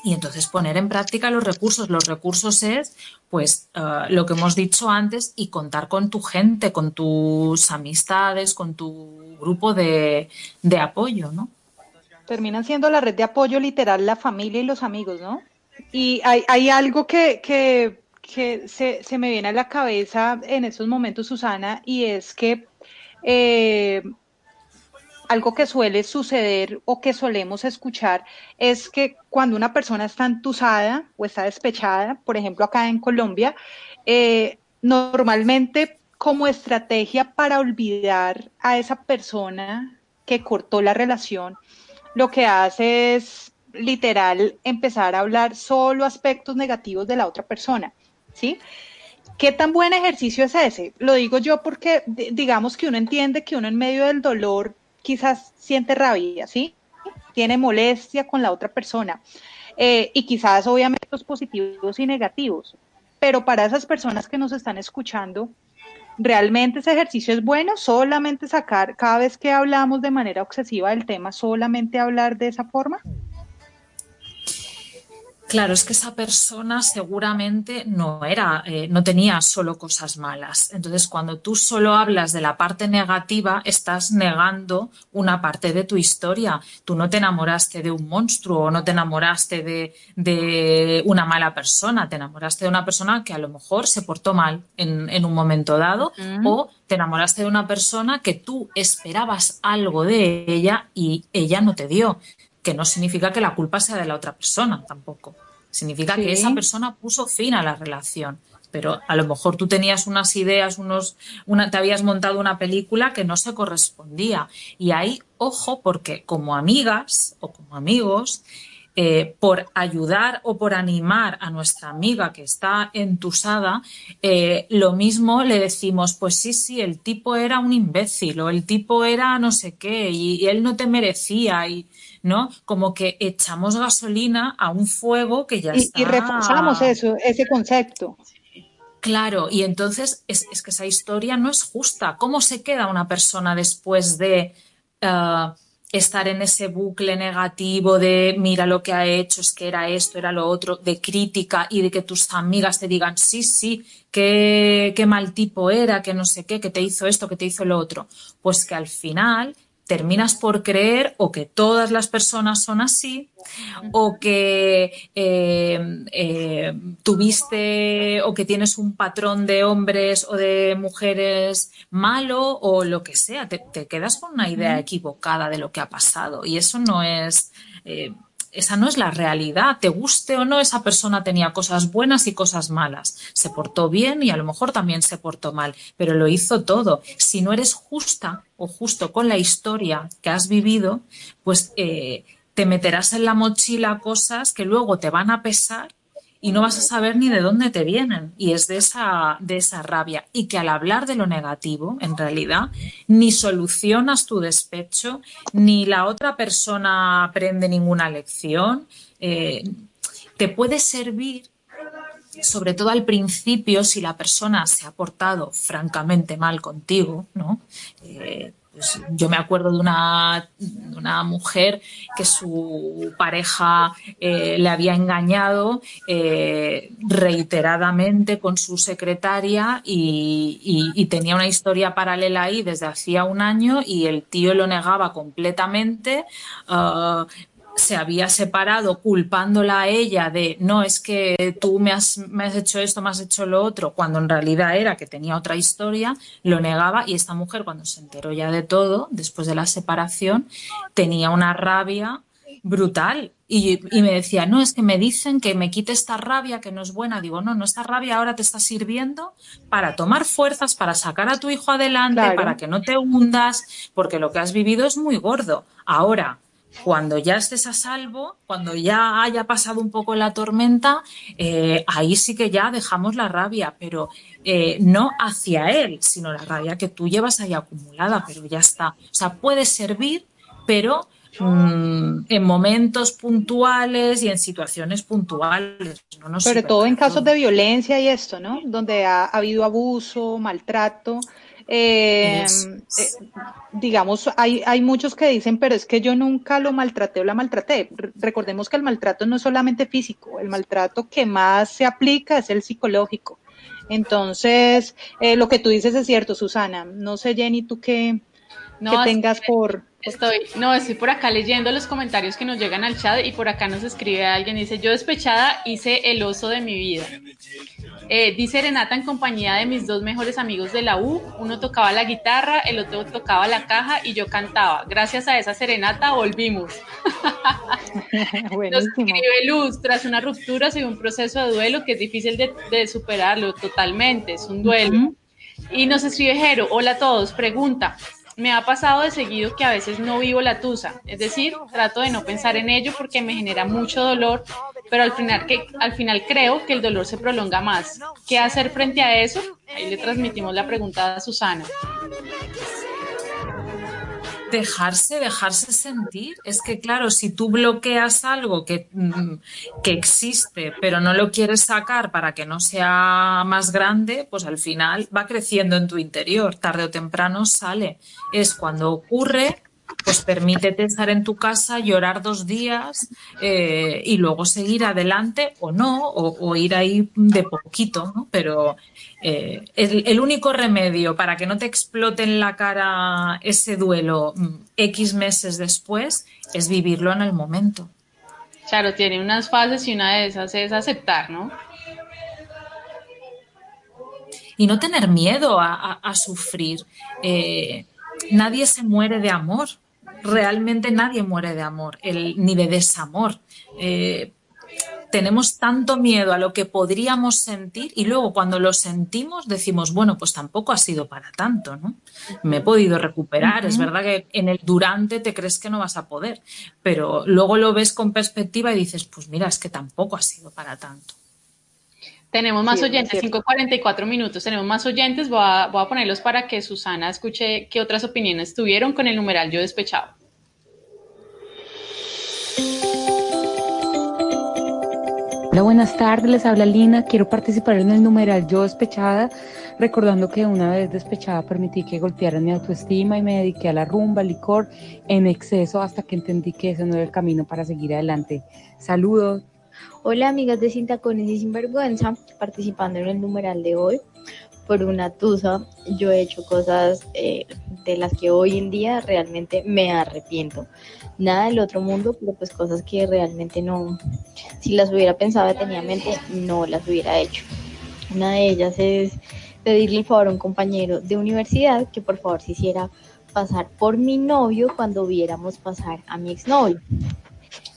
Y entonces poner en práctica los recursos. Los recursos es, pues, eh, lo que hemos dicho antes y contar con tu gente, con tus amistades, con tu grupo de, de apoyo, ¿no? Terminan siendo la red de apoyo literal la familia y los amigos, ¿no? Y hay, algo que, que, se, me viene a la cabeza en estos momentos, Susana, y es que eh, algo que suele suceder o que solemos escuchar es que cuando una persona está entusada o está despechada, por ejemplo acá en Colombia, eh, normalmente como estrategia para olvidar a esa persona que cortó la relación, lo que hace es literal empezar a hablar solo aspectos negativos de la otra persona, ¿sí? ¿Qué tan buen ejercicio es ese? Lo digo yo porque digamos que uno entiende que uno en medio del dolor quizás siente rabia, ¿sí? Tiene molestia con la otra persona. Eh, y quizás obviamente los positivos y negativos. Pero para esas personas que nos están escuchando, ¿realmente ese ejercicio es bueno? ¿Solamente sacar cada vez que hablamos de manera obsesiva del tema, solamente hablar de esa forma? Claro, es que esa persona seguramente no era, eh, no tenía solo cosas malas. Entonces, cuando tú solo hablas de la parte negativa, estás negando una parte de tu historia. Tú no te enamoraste de un monstruo o no te enamoraste de, de una mala persona, te enamoraste de una persona que a lo mejor se portó mal en, en un momento dado o te enamoraste de una persona que tú esperabas algo de ella y ella no te dio que no significa que la culpa sea de la otra persona tampoco. Significa sí. que esa persona puso fin a la relación. Pero a lo mejor tú tenías unas ideas, unos, una, te habías montado una película que no se correspondía. Y ahí, ojo, porque como amigas o como amigos, eh, por ayudar o por animar a nuestra amiga que está entusada, eh, lo mismo le decimos, pues sí, sí, el tipo era un imbécil o el tipo era no sé qué y, y él no te merecía y ¿no? Como que echamos gasolina a un fuego que ya y, está. Y reforzamos eso, ese concepto. Claro, y entonces es, es, que esa historia no es justa. ¿Cómo se queda una persona después de uh, estar en ese bucle negativo de mira lo que ha hecho, es que era esto, era lo otro, de crítica y de que tus amigas te digan sí, sí, qué, qué mal tipo era, que no sé qué, que te hizo esto, que te hizo lo otro? Pues que al final terminas por creer o que todas las personas son así o que eh, eh, tuviste o que tienes un patrón de hombres o de mujeres malo o lo que sea. Te, te quedas con una idea equivocada de lo que ha pasado y eso no es... Eh, esa no es la realidad. Te guste o no, esa persona tenía cosas buenas y cosas malas. Se portó bien y a lo mejor también se portó mal, pero lo hizo todo. Si no eres justa o justo con la historia que has vivido, pues eh, te meterás en la mochila cosas que luego te van a pesar y no vas a saber ni de dónde te vienen. Y es de esa, de esa rabia. Y que al hablar de lo negativo, en realidad, ni solucionas tu despecho, ni la otra persona aprende ninguna lección. Eh, te puede servir sobre todo al principio, si la persona se ha portado francamente mal contigo, ¿no? Eh, yo me acuerdo de una, una, mujer que su pareja eh, le había engañado eh, reiteradamente con su secretaria y, tenía una historia paralela ahí desde hacía un año y el tío lo negaba completamente. Uh, se había separado culpándola a ella de no es que tú me has, me has, hecho esto, me has hecho lo otro, cuando en realidad era que tenía otra historia, lo negaba y esta mujer cuando se enteró ya de todo, después de la separación, tenía una rabia brutal y, y, me decía, no, es que me dicen que me quite esta rabia que no es buena. Digo, no, no, esta rabia ahora te está sirviendo para tomar fuerzas, para sacar a tu hijo adelante, claro. para que no te hundas, porque lo que has vivido es muy gordo. Ahora, cuando ya estés a salvo, cuando ya haya pasado un poco la tormenta, eh, ahí sí que ya dejamos la rabia, pero eh, no hacia él, sino la rabia que tú llevas ahí acumulada, pero ya está. O sea, puede servir, pero mm, en momentos puntuales y en situaciones puntuales. Sobre todo en casos de violencia y esto, ¿no? Donde ha, habido abuso, maltrato. Eh, eh, digamos, hay, hay muchos que dicen, pero es que yo nunca lo maltraté o la maltraté. Recordemos que el maltrato no es solamente físico, el maltrato que más se aplica es el psicológico. Entonces, eh, lo que tú dices es cierto, Susana. No sé, Jenny, tú qué, tengas por, Estoy, no, estoy por acá leyendo los comentarios que nos llegan al chat y por acá nos escribe alguien, dice, yo despechada hice el oso de mi vida. Eh, dice Renata en compañía de mis dos mejores amigos de la U, uno tocaba la guitarra, el otro tocaba la caja y yo cantaba. Gracias a esa serenata volvimos. Nos escribe Luz, tras una ruptura soy un proceso de duelo que es difícil de, superarlo totalmente, es un duelo. Y nos escribe Jero, hola a todos, pregunta, me ha pasado de seguido que a veces no vivo la tusa, es decir, trato de no pensar en ello porque me genera mucho dolor, pero al final, que, al final creo que el dolor se prolonga más. ¿Qué hacer frente a eso? Ahí le transmitimos la pregunta a Susana dejarse, dejarse sentir. Es que, claro, si tú bloqueas algo que, mm, que, existe, pero no lo quieres sacar para que no sea más grande, pues al final va creciendo en tu interior. Tarde o temprano sale. Es cuando ocurre pues permítete estar en tu casa, llorar dos días eh, y luego seguir adelante o no, o, ir ahí de poquito, ¿no? Pero eh, el, único remedio para que no te explote en la cara ese duelo mm, X meses después es vivirlo en el momento. Claro, tiene unas fases y una de esas es aceptar, ¿no? Y no tener miedo a, sufrir. Eh, nadie se muere de amor realmente nadie muere de amor, ni de desamor. Eh, tenemos tanto miedo a lo que podríamos sentir y luego cuando lo sentimos decimos, bueno, pues tampoco ha sido para tanto, ¿no? Me he podido recuperar, es verdad que en el durante te crees que no vas a poder, pero luego lo ves con perspectiva y dices, pues mira, es que tampoco ha sido para tanto. Tenemos más oyentes, 5.44 minutos, tenemos más oyentes, voy a, voy a, ponerlos para que Susana escuche qué otras opiniones tuvieron con el numeral yo despechado. Hola, buenas tardes, les habla Lina, quiero participar en el numeral yo despechada, recordando que una vez despechada permití que golpearan mi autoestima y me dediqué a la rumba, al licor, en exceso hasta que entendí que ese no era el camino para seguir adelante. Saludos. Hola amigas de Sin Tacones y Sinvergüenza, participando en el numeral de hoy. Por una tusa, yo he hecho cosas eh, de las que hoy en día realmente me arrepiento. Nada del otro mundo, pero pues cosas que realmente no, si las hubiera pensado detenidamente, no las hubiera hecho. Una de ellas es pedirle el favor a un compañero de universidad que por favor se hiciera pasar por mi novio cuando viéramos pasar a mi exnovio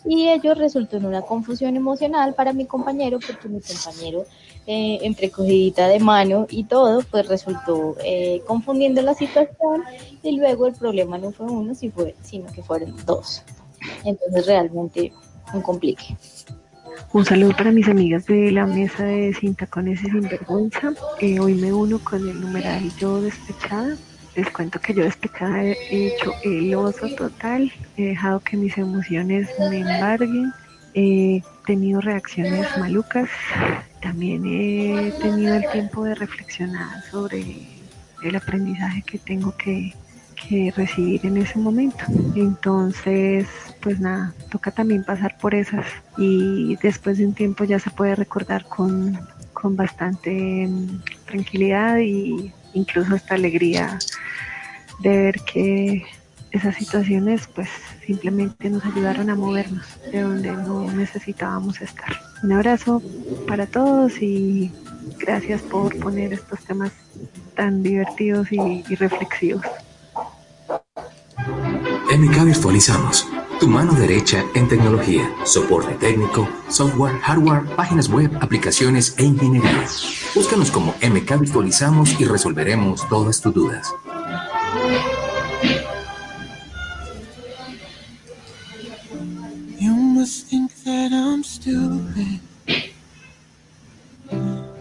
y ello resultó en una confusión emocional para mi compañero porque mi compañero eh, entre cogidita de mano y todo pues resultó eh, confundiendo la situación y luego el problema no fue uno sino que fueron dos. Entonces realmente un complique. Un saludo para mis amigas de la mesa de Sin Tacones y Sinvergüenza. Eh, hoy me uno con el numeral Yo Despechada les cuento que yo despechada he hecho el oso total, he dejado que mis emociones me embarguen, he tenido reacciones malucas, también he tenido el tiempo de reflexionar sobre el aprendizaje que tengo que, recibir en ese momento. Entonces, pues nada, toca también pasar por esas y después de un tiempo ya se puede recordar con, con bastante tranquilidad y incluso hasta alegría de ver que esas situaciones pues simplemente nos ayudaron a movernos de donde no necesitábamos estar. Un abrazo para todos y gracias por poner estos temas tan divertidos y, reflexivos. MK Virtualizamos, tu mano derecha en tecnología, soporte técnico, software, hardware, páginas web, aplicaciones e ingeniería. Búscanos como MK Virtualizamos y resolveremos todas tus dudas. You must think that I'm stupid.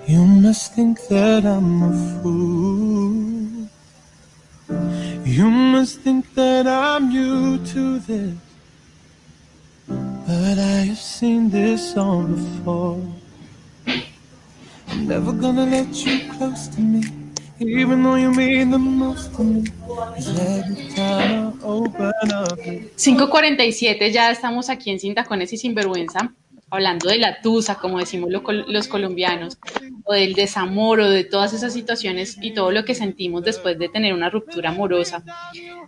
You must think that I'm a fool. You must think that I'm new to this. But I have seen this song before. I'm never gonna let you close to me, even though you mean the most to me. 5.47, ya estamos aquí en Sin Tacones y Sinvergüenza, hablando de la tusa, como decimos los colombianos, o del desamor, o de todas esas situaciones y todo lo que sentimos después de tener una ruptura amorosa.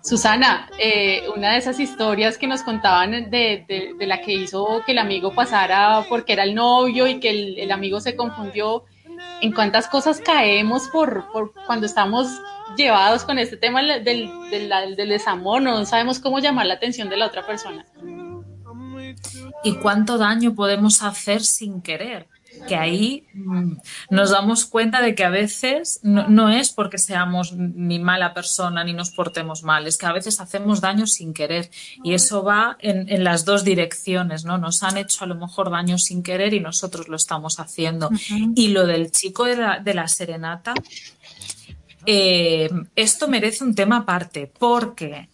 Susana, eh, una de esas historias que nos contaban de, la que hizo que el amigo pasara porque era el novio y que el, amigo se confundió, en cuántas cosas caemos por, por cuando estamos llevados con este tema del, del, desamor, no sabemos cómo llamar la atención de la otra persona. Y cuánto daño podemos hacer sin querer que ahí mm, nos damos cuenta de que a veces no, es porque seamos ni mala persona ni nos portemos mal, es que a veces hacemos daño sin querer y eso va en, las dos direcciones, ¿no? Nos han hecho a lo mejor daño sin querer y nosotros lo estamos haciendo. Y lo del chico de la, de la serenata, eh, esto merece un tema aparte, porque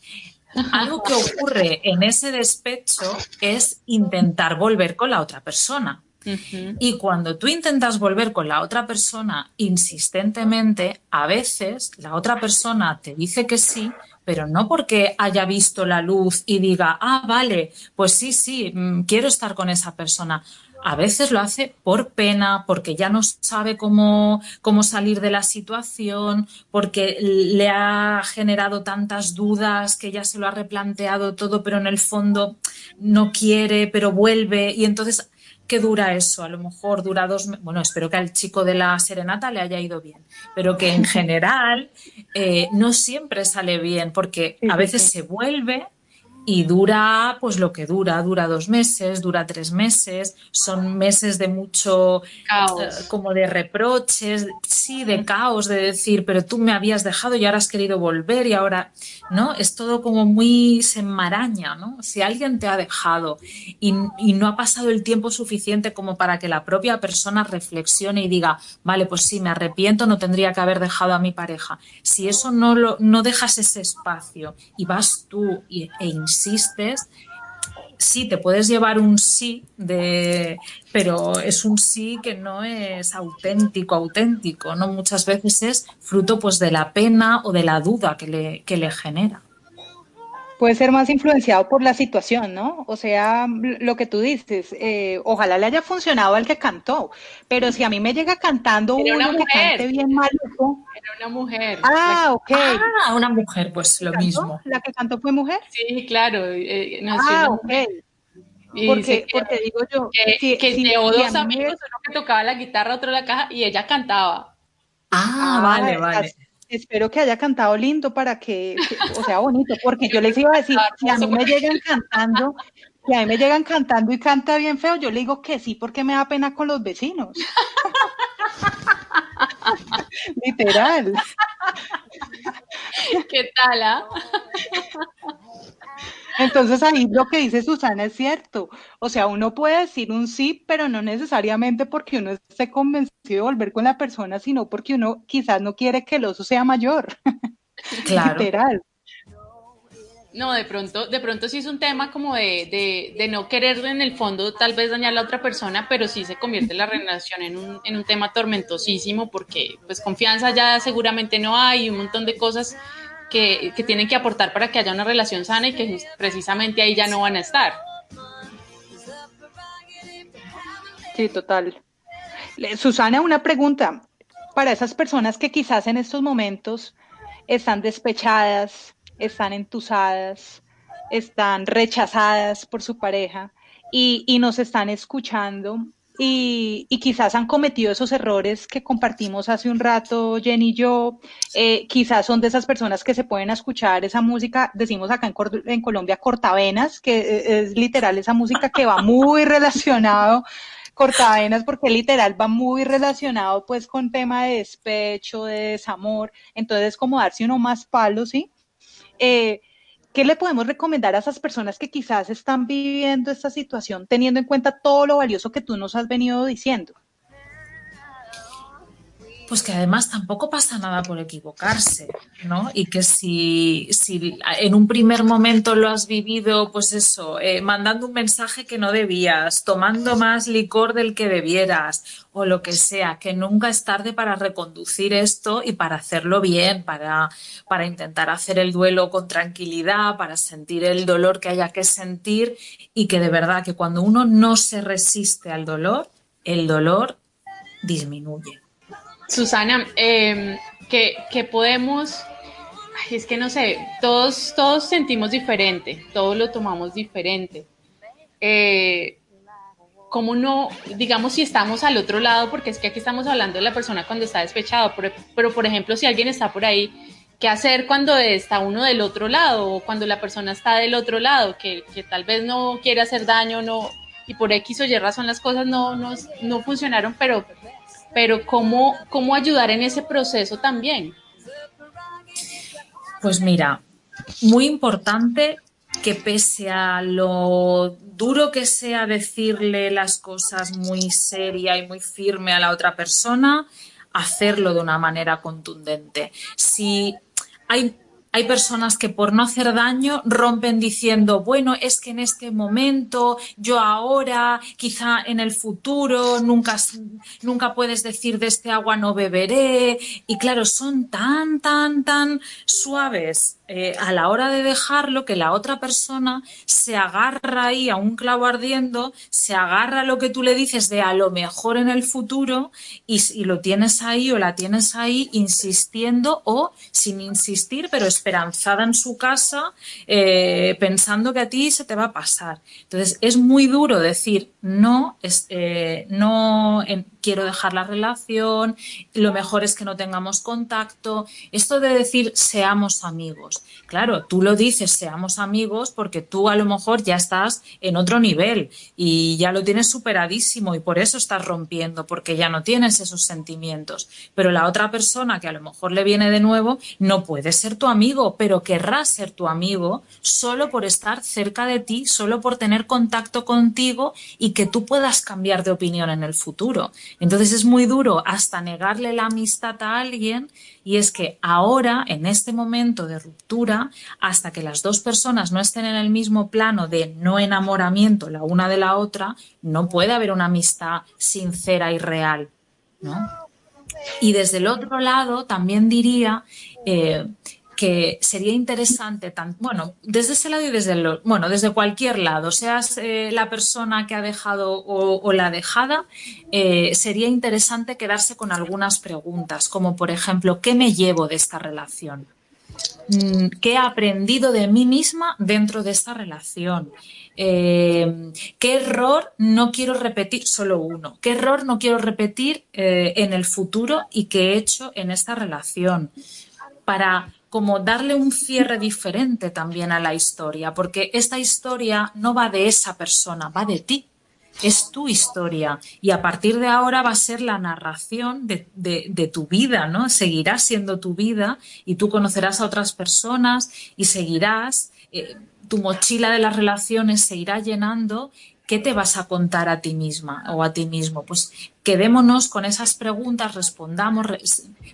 algo que ocurre en ese despecho es intentar volver con la otra persona. Y cuando tú intentas volver con la otra persona insistentemente, a veces la otra persona te dice que sí, pero no porque haya visto la luz y diga, ah, vale, pues sí, sí, mm, quiero estar con esa persona a veces lo hace por pena, porque ya no sabe cómo, cómo salir de la situación, porque le ha generado tantas dudas que ya se lo ha replanteado todo, pero en el fondo no quiere, pero vuelve. Y entonces, ¿qué dura eso? A lo mejor dura dos meses. Bueno, espero que al chico de la serenata le haya ido bien, pero que en general eh, no siempre sale bien, porque a veces se vuelve y dura pues lo que dura, dura dos meses, dura tres meses, son meses de mucho caos. Eh, como de reproches, sí, de caos, de decir, pero tú me habías dejado y ahora has querido volver y ahora, ¿no? Es todo como muy, se enmaraña, ¿no? Si alguien te ha dejado y, y no ha pasado el tiempo suficiente como para que la propia persona reflexione y diga, vale, pues sí, me arrepiento, no tendría que haber dejado a mi pareja. Si eso no, lo, no dejas ese espacio y vas tú e, e insistes, sí, te puedes llevar un sí, de, pero es un sí que no es auténtico, auténtico, ¿no? Muchas veces es fruto pues de la pena o de la duda que le, que le genera puede ser más influenciado por la situación, ¿no? O sea, lo que tú dices, eh, ojalá le haya funcionado al que cantó, pero si a mí me llega cantando uno una que cante bien maluco. Era una mujer. Ah, ok. Ah, una mujer, pues lo mismo. ¿La que cantó fue mujer? Sí, claro. Eh, ah, ok. porque, porque digo yo, que, que llevó dos amigos, uno que tocaba la guitarra, otro la caja, y ella cantaba. Ah, vale, vale espero que haya cantado lindo para que, o sea, bonito, porque yo les iba a decir, si a mí me llegan cantando, si a mí me llegan cantando y canta bien feo, yo le digo que sí, porque me da pena con los vecinos. Literal. ¿Qué tal? Ah? Entonces ahí lo que dice Susana es cierto. O sea, uno puede decir un sí, pero no necesariamente porque uno esté convencido de volver con la persona, sino porque uno quizás no quiere que el oso sea mayor. Claro. Literal. No, de pronto, de pronto sí es un tema como de, de, no querer en el fondo tal vez dañar a la otra persona, pero sí se convierte la relación en un, en un tema tormentosísimo porque pues confianza ya seguramente no hay, un montón de cosas que, tienen que aportar para que haya una relación sana y que precisamente ahí ya no van a estar. Sí, total. Susana, una pregunta. Para esas personas que quizás en estos momentos están despechadas, están entusadas, están rechazadas por su pareja y, y nos están escuchando, y, quizás han cometido esos errores que compartimos hace un rato, Jenny y yo. Eh, quizás son de esas personas que se pueden escuchar esa música, decimos acá en, en Colombia, cortavenas, que eh, es literal esa música que va muy relacionado cortavenas porque literal va muy relacionado pues con tema de despecho, de desamor, entonces como darse uno más palos, ¿sí? Eh, ¿Qué le podemos recomendar a esas personas que quizás están viviendo esta situación teniendo en cuenta todo lo valioso que tú nos has venido diciendo? Pues que además tampoco pasa nada por equivocarse, ¿no? Y que si, si en un primer momento lo has vivido, pues eso, eh, mandando un mensaje que no debías, tomando más licor del que debieras, o lo que sea, que nunca es tarde para reconducir esto y para hacerlo bien, para, para intentar hacer el duelo con tranquilidad, para sentir el dolor que haya que sentir y que de verdad que cuando uno no se resiste al dolor, el dolor disminuye. Susana, eh, ¿qué, podemos? es que no sé, todos, todos sentimos diferente, todos lo tomamos diferente. Eh, ¿Cómo no, digamos, si estamos al otro lado, porque es que aquí estamos hablando de la persona cuando está despechado, pero, por ejemplo, si alguien está por ahí, ¿qué hacer cuando está uno del otro lado o cuando la persona está del otro lado, que, que tal vez no quiere hacer daño, no, y por X o Y razón las cosas no, no, no funcionaron, pero pero ¿cómo, cómo ayudar en ese proceso también? Pues mira, muy importante que pese a lo duro que sea decirle las cosas muy seria y muy firme a la otra persona, hacerlo de una manera contundente. Si hay hay personas que por no hacer daño rompen diciendo, bueno, es que en este momento, yo ahora, quizá en el futuro, nunca, nunca puedes decir de este agua no beberé. Y claro, son tan, tan, tan suaves eh, a la hora de dejarlo que la otra persona se agarra ahí a un clavo ardiendo, se agarra a lo que tú le dices de a lo mejor en el futuro y, lo tienes ahí o la tienes ahí insistiendo o sin insistir, pero esperanzada en su casa, eh, pensando que a ti se te va a pasar. Entonces es muy duro decir no, es, eh, no quiero dejar la relación, lo mejor es que no tengamos contacto. Esto de decir seamos amigos Claro, tú lo dices, seamos amigos, porque tú a lo mejor ya estás en otro nivel y ya lo tienes superadísimo y por eso estás rompiendo, porque ya no tienes esos sentimientos. Pero la otra persona que a lo mejor le viene de nuevo no puede ser tu amigo, pero querrá ser tu amigo solo por estar cerca de ti, solo por tener contacto contigo y que tú puedas cambiar de opinión en el futuro. Entonces es muy duro hasta negarle la amistad a alguien y es que ahora, en este momento de ruptura, hasta que las dos personas no estén en el mismo plano de no enamoramiento la una de la otra, no puede haber una amistad sincera y real. ¿no? Y desde el otro lado, también diría eh, que sería interesante, tan, bueno, desde ese lado y desde el, bueno, desde cualquier lado, seas eh, la persona que ha dejado o, la dejada, eh, sería interesante quedarse con algunas preguntas, como por ejemplo, ¿qué me llevo de esta relación? Mm, ¿Qué he aprendido de mí misma dentro de esta relación? Eh, ¿Qué error no quiero repetir? Solo uno. ¿Qué error no quiero repetir en el futuro y que he hecho en esta relación? Para como darle un cierre diferente también a la historia, porque esta historia no va de esa persona, va de ti. Es tu historia y a partir de ahora va a ser la narración de, tu vida, ¿no? Seguirá siendo tu vida y tú conocerás a otras personas y seguirás, eh, tu mochila de las relaciones se irá llenando ¿qué te vas a contar a ti misma o a ti mismo? Pues quedémonos con esas preguntas, respondamos,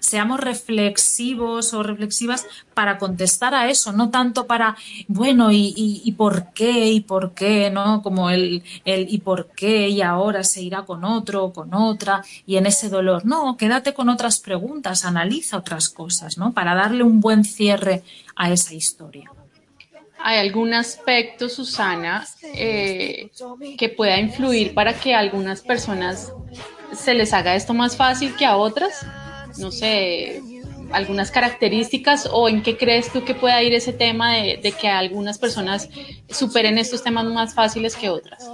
seamos reflexivos o reflexivas para contestar a eso, no tanto para, bueno, y, por qué, y por qué, ¿no? Como el, el y por qué, y ahora se irá con otro con otra, y en ese dolor. No, quédate con otras preguntas, analiza otras cosas, ¿no? Para darle un buen cierre a esa historia. ¿Hay algún aspecto, Susana, eh, que pueda influir para que a algunas personas se les haga esto más fácil que a otras? No sé, algunas características o en qué crees tú que pueda ir ese tema de, de que algunas personas superen estos temas más fáciles que otras?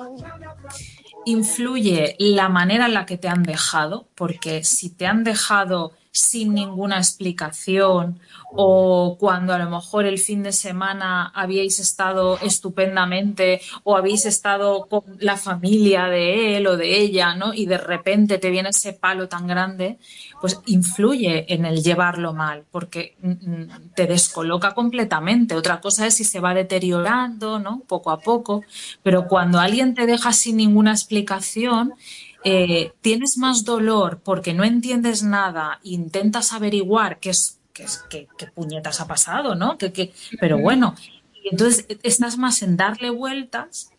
Influye la manera en la que te han dejado, porque si te han dejado sin ninguna explicación o cuando a lo mejor el fin de semana habíais estado estupendamente o habéis estado con la familia de él o de ella, ¿no? Y de repente te viene ese palo tan grande, pues influye en el llevarlo mal porque mm, mm, te descoloca completamente. Otra cosa es si se va deteriorando, ¿no? Poco a poco, pero cuando alguien te deja sin ninguna explicación, eh, tienes más dolor porque no entiendes nada, intentas averiguar qué es, qué, puñetas ha pasado, ¿no? Que, pero bueno, y entonces estás más en darle vueltas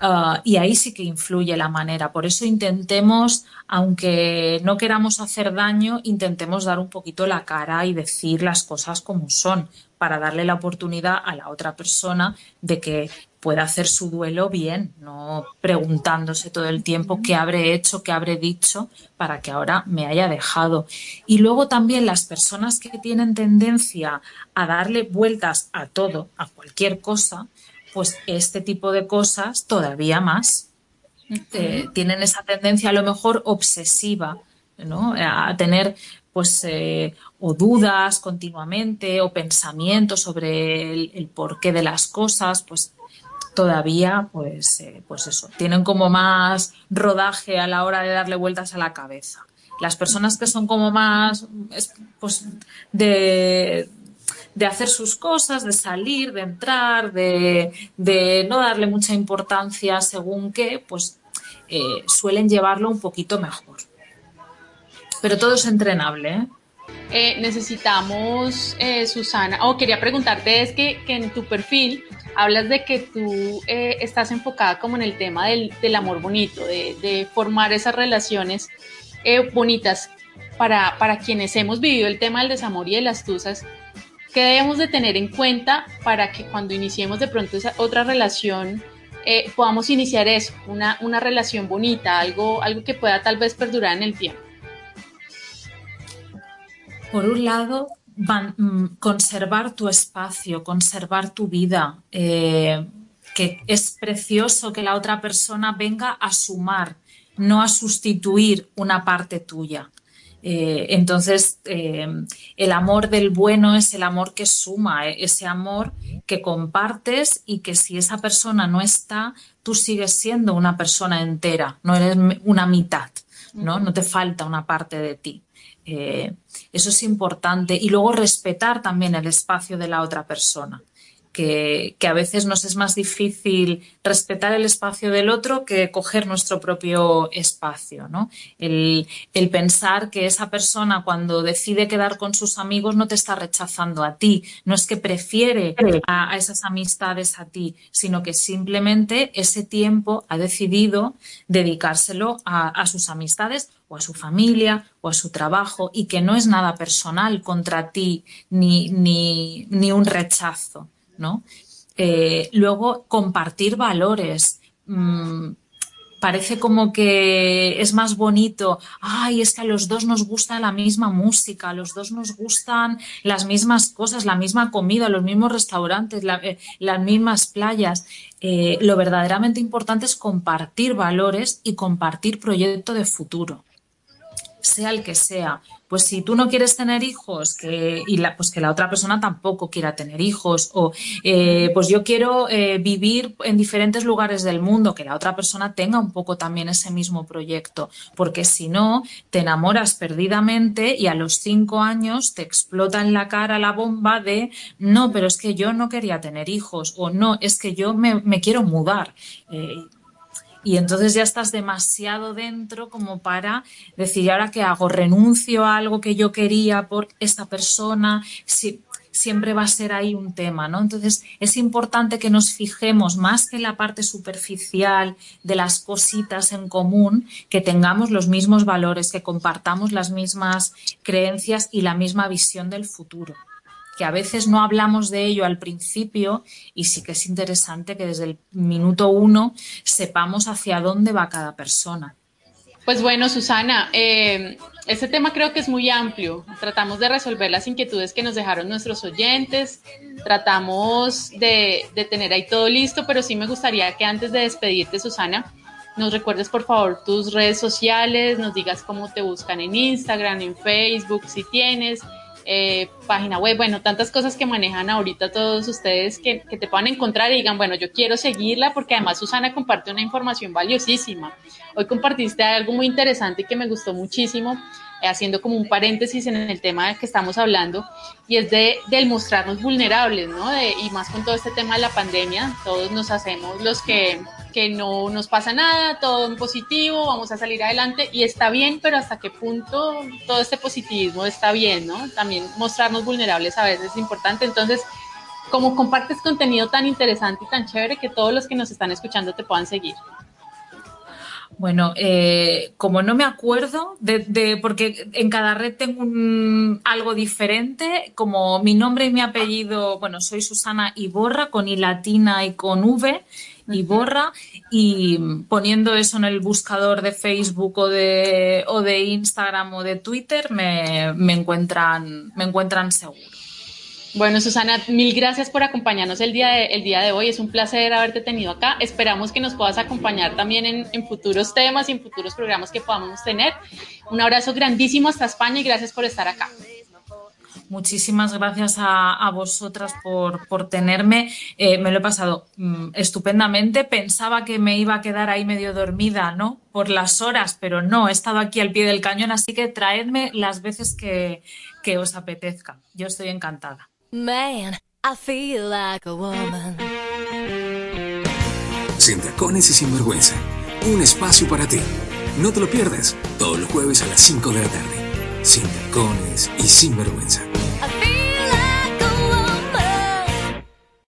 ah, y ahí sí que influye la manera. Por eso intentemos, aunque no queramos hacer daño, intentemos dar un poquito la cara y decir las cosas como son, para darle la oportunidad a la otra persona de que pueda hacer su duelo bien, no preguntándose todo el tiempo qué habré hecho, qué habré dicho para que ahora me haya dejado. Y luego también las personas que tienen tendencia a darle vueltas a todo, a cualquier cosa, pues este tipo de cosas todavía más. Eh, tienen esa tendencia a lo mejor obsesiva, ¿no? A tener pues eh, o dudas continuamente o pensamientos sobre el, porqué de las cosas, pues todavía pues, eh, pues eso, tienen como más rodaje a la hora de darle vueltas a la cabeza. Las personas que son como más pues de, de hacer sus cosas, de salir, de entrar, de, de no darle mucha importancia según qué, pues eh, suelen llevarlo un poquito mejor. Pero todo es entrenable, ¿eh? necesitamos, Susana, o quería preguntarte, es que, en tu perfil hablas de que tú eh, estás enfocada como en el tema del, amor bonito, de, formar esas relaciones bonitas para, para quienes hemos vivido el tema del desamor y de las tusas. ¿Qué debemos de tener en cuenta para que cuando iniciemos de pronto esa otra relación podamos iniciar eso, una, una relación bonita, algo, algo que pueda tal vez perdurar en el tiempo? por un lado, conservar tu espacio, conservar tu vida, eh, que es precioso que la otra persona venga a sumar, no a sustituir una parte tuya. Eh, entonces, eh, el amor del bueno es el amor que suma, ese amor que compartes y que si esa persona no está, tú sigues siendo una persona entera, no eres una mitad, ¿no? No te falta una parte de ti. Eh, eso es importante. Y luego respetar también el espacio de la otra persona. Que, a veces nos es más difícil respetar el espacio del otro que coger nuestro propio espacio. ¿no? El, pensar que esa persona cuando decide quedar con sus amigos no te está rechazando a ti, no es que prefiere a, esas amistades a ti, sino que simplemente ese tiempo ha decidido dedicárselo a, a sus amistades o a su familia o a su trabajo y que no es nada personal contra ti ni, ni, ni un rechazo, ¿no? Eh, luego, compartir valores. Mm, parece como que es más bonito, ay, es que a los dos nos gusta la misma música, a los dos nos gustan las mismas cosas, la misma comida, los mismos restaurantes, eh, las mismas playas. Eh, lo verdaderamente importante es compartir valores y compartir proyecto de futuro sea el que sea. Pues si tú no quieres tener hijos que, y la, pues que la otra persona tampoco quiera tener hijos, o eh, pues yo quiero eh, vivir en diferentes lugares del mundo, que la otra persona tenga un poco también ese mismo proyecto, porque si no, te enamoras perdidamente y a los cinco años te explota en la cara la bomba de no, pero es que yo no quería tener hijos, o no, es que yo me, quiero mudar. Eh, y entonces ya estás demasiado dentro como para decir, ahora qué hago? ¿Renuncio a algo que yo quería por esta persona? Si, siempre va a ser ahí un tema, ¿no? Entonces es importante que nos fijemos más que en la parte superficial de las cositas en común, que tengamos los mismos valores, que compartamos las mismas creencias y la misma visión del futuro que a veces no hablamos de ello al principio y sí que es interesante que desde el minuto uno sepamos hacia dónde va cada persona. Pues bueno, Susana, eh, este tema creo que es muy amplio. Tratamos de resolver las inquietudes que nos dejaron nuestros oyentes, tratamos de, de tener ahí todo listo, pero sí me gustaría que antes de despedirte, Susana, nos recuerdes por favor tus redes sociales, nos digas cómo te buscan en Instagram, en Facebook, si tienes, eh, página web, bueno, tantas cosas que manejan ahorita todos ustedes que, te puedan encontrar y digan, bueno, yo quiero seguirla porque además Susana comparte una información valiosísima. Hoy compartiste algo muy interesante que me gustó muchísimo, eh, haciendo como un paréntesis en el tema que estamos hablando, y es de, del mostrarnos vulnerables, ¿no? y más con todo este tema de la pandemia, todos nos hacemos los que que no nos pasa nada, todo en positivo, vamos a salir adelante y está bien, pero hasta qué punto todo este positivismo está bien, ¿no? También mostrarnos vulnerables a veces es importante. Entonces, como compartes contenido tan interesante y tan chévere que todos los que nos están escuchando te puedan seguir. Bueno, eh, como no me acuerdo, de, porque en cada red tengo algo diferente, como mi nombre y mi apellido, bueno, soy Susana Iborra, con I latina y con V, Iborra, y poniendo eso en el buscador de Facebook o de, o de Instagram o de Twitter, me, me encuentran, me encuentran seguro. Bueno, Susana, mil gracias por acompañarnos el día, de, día de hoy. Es un placer haberte tenido acá. Esperamos que nos puedas acompañar también en, futuros temas y en futuros programas que podamos tener. Un abrazo grandísimo hasta España y gracias por estar acá. Muchísimas gracias a, vosotras por, tenerme. Eh, me lo he pasado mm, estupendamente. Pensaba que me iba a quedar ahí medio dormida, ¿no? Por las horas, pero no, he estado aquí al pie del cañón, así que traedme las veces que, que os apetezca. Yo estoy encantada. Man, I feel like a woman. Sin tacones y sin vergüenza. Un espacio para ti. No te lo pierdas. Todos los jueves a las 5 de la tarde. Sin tacones y sin vergüenza.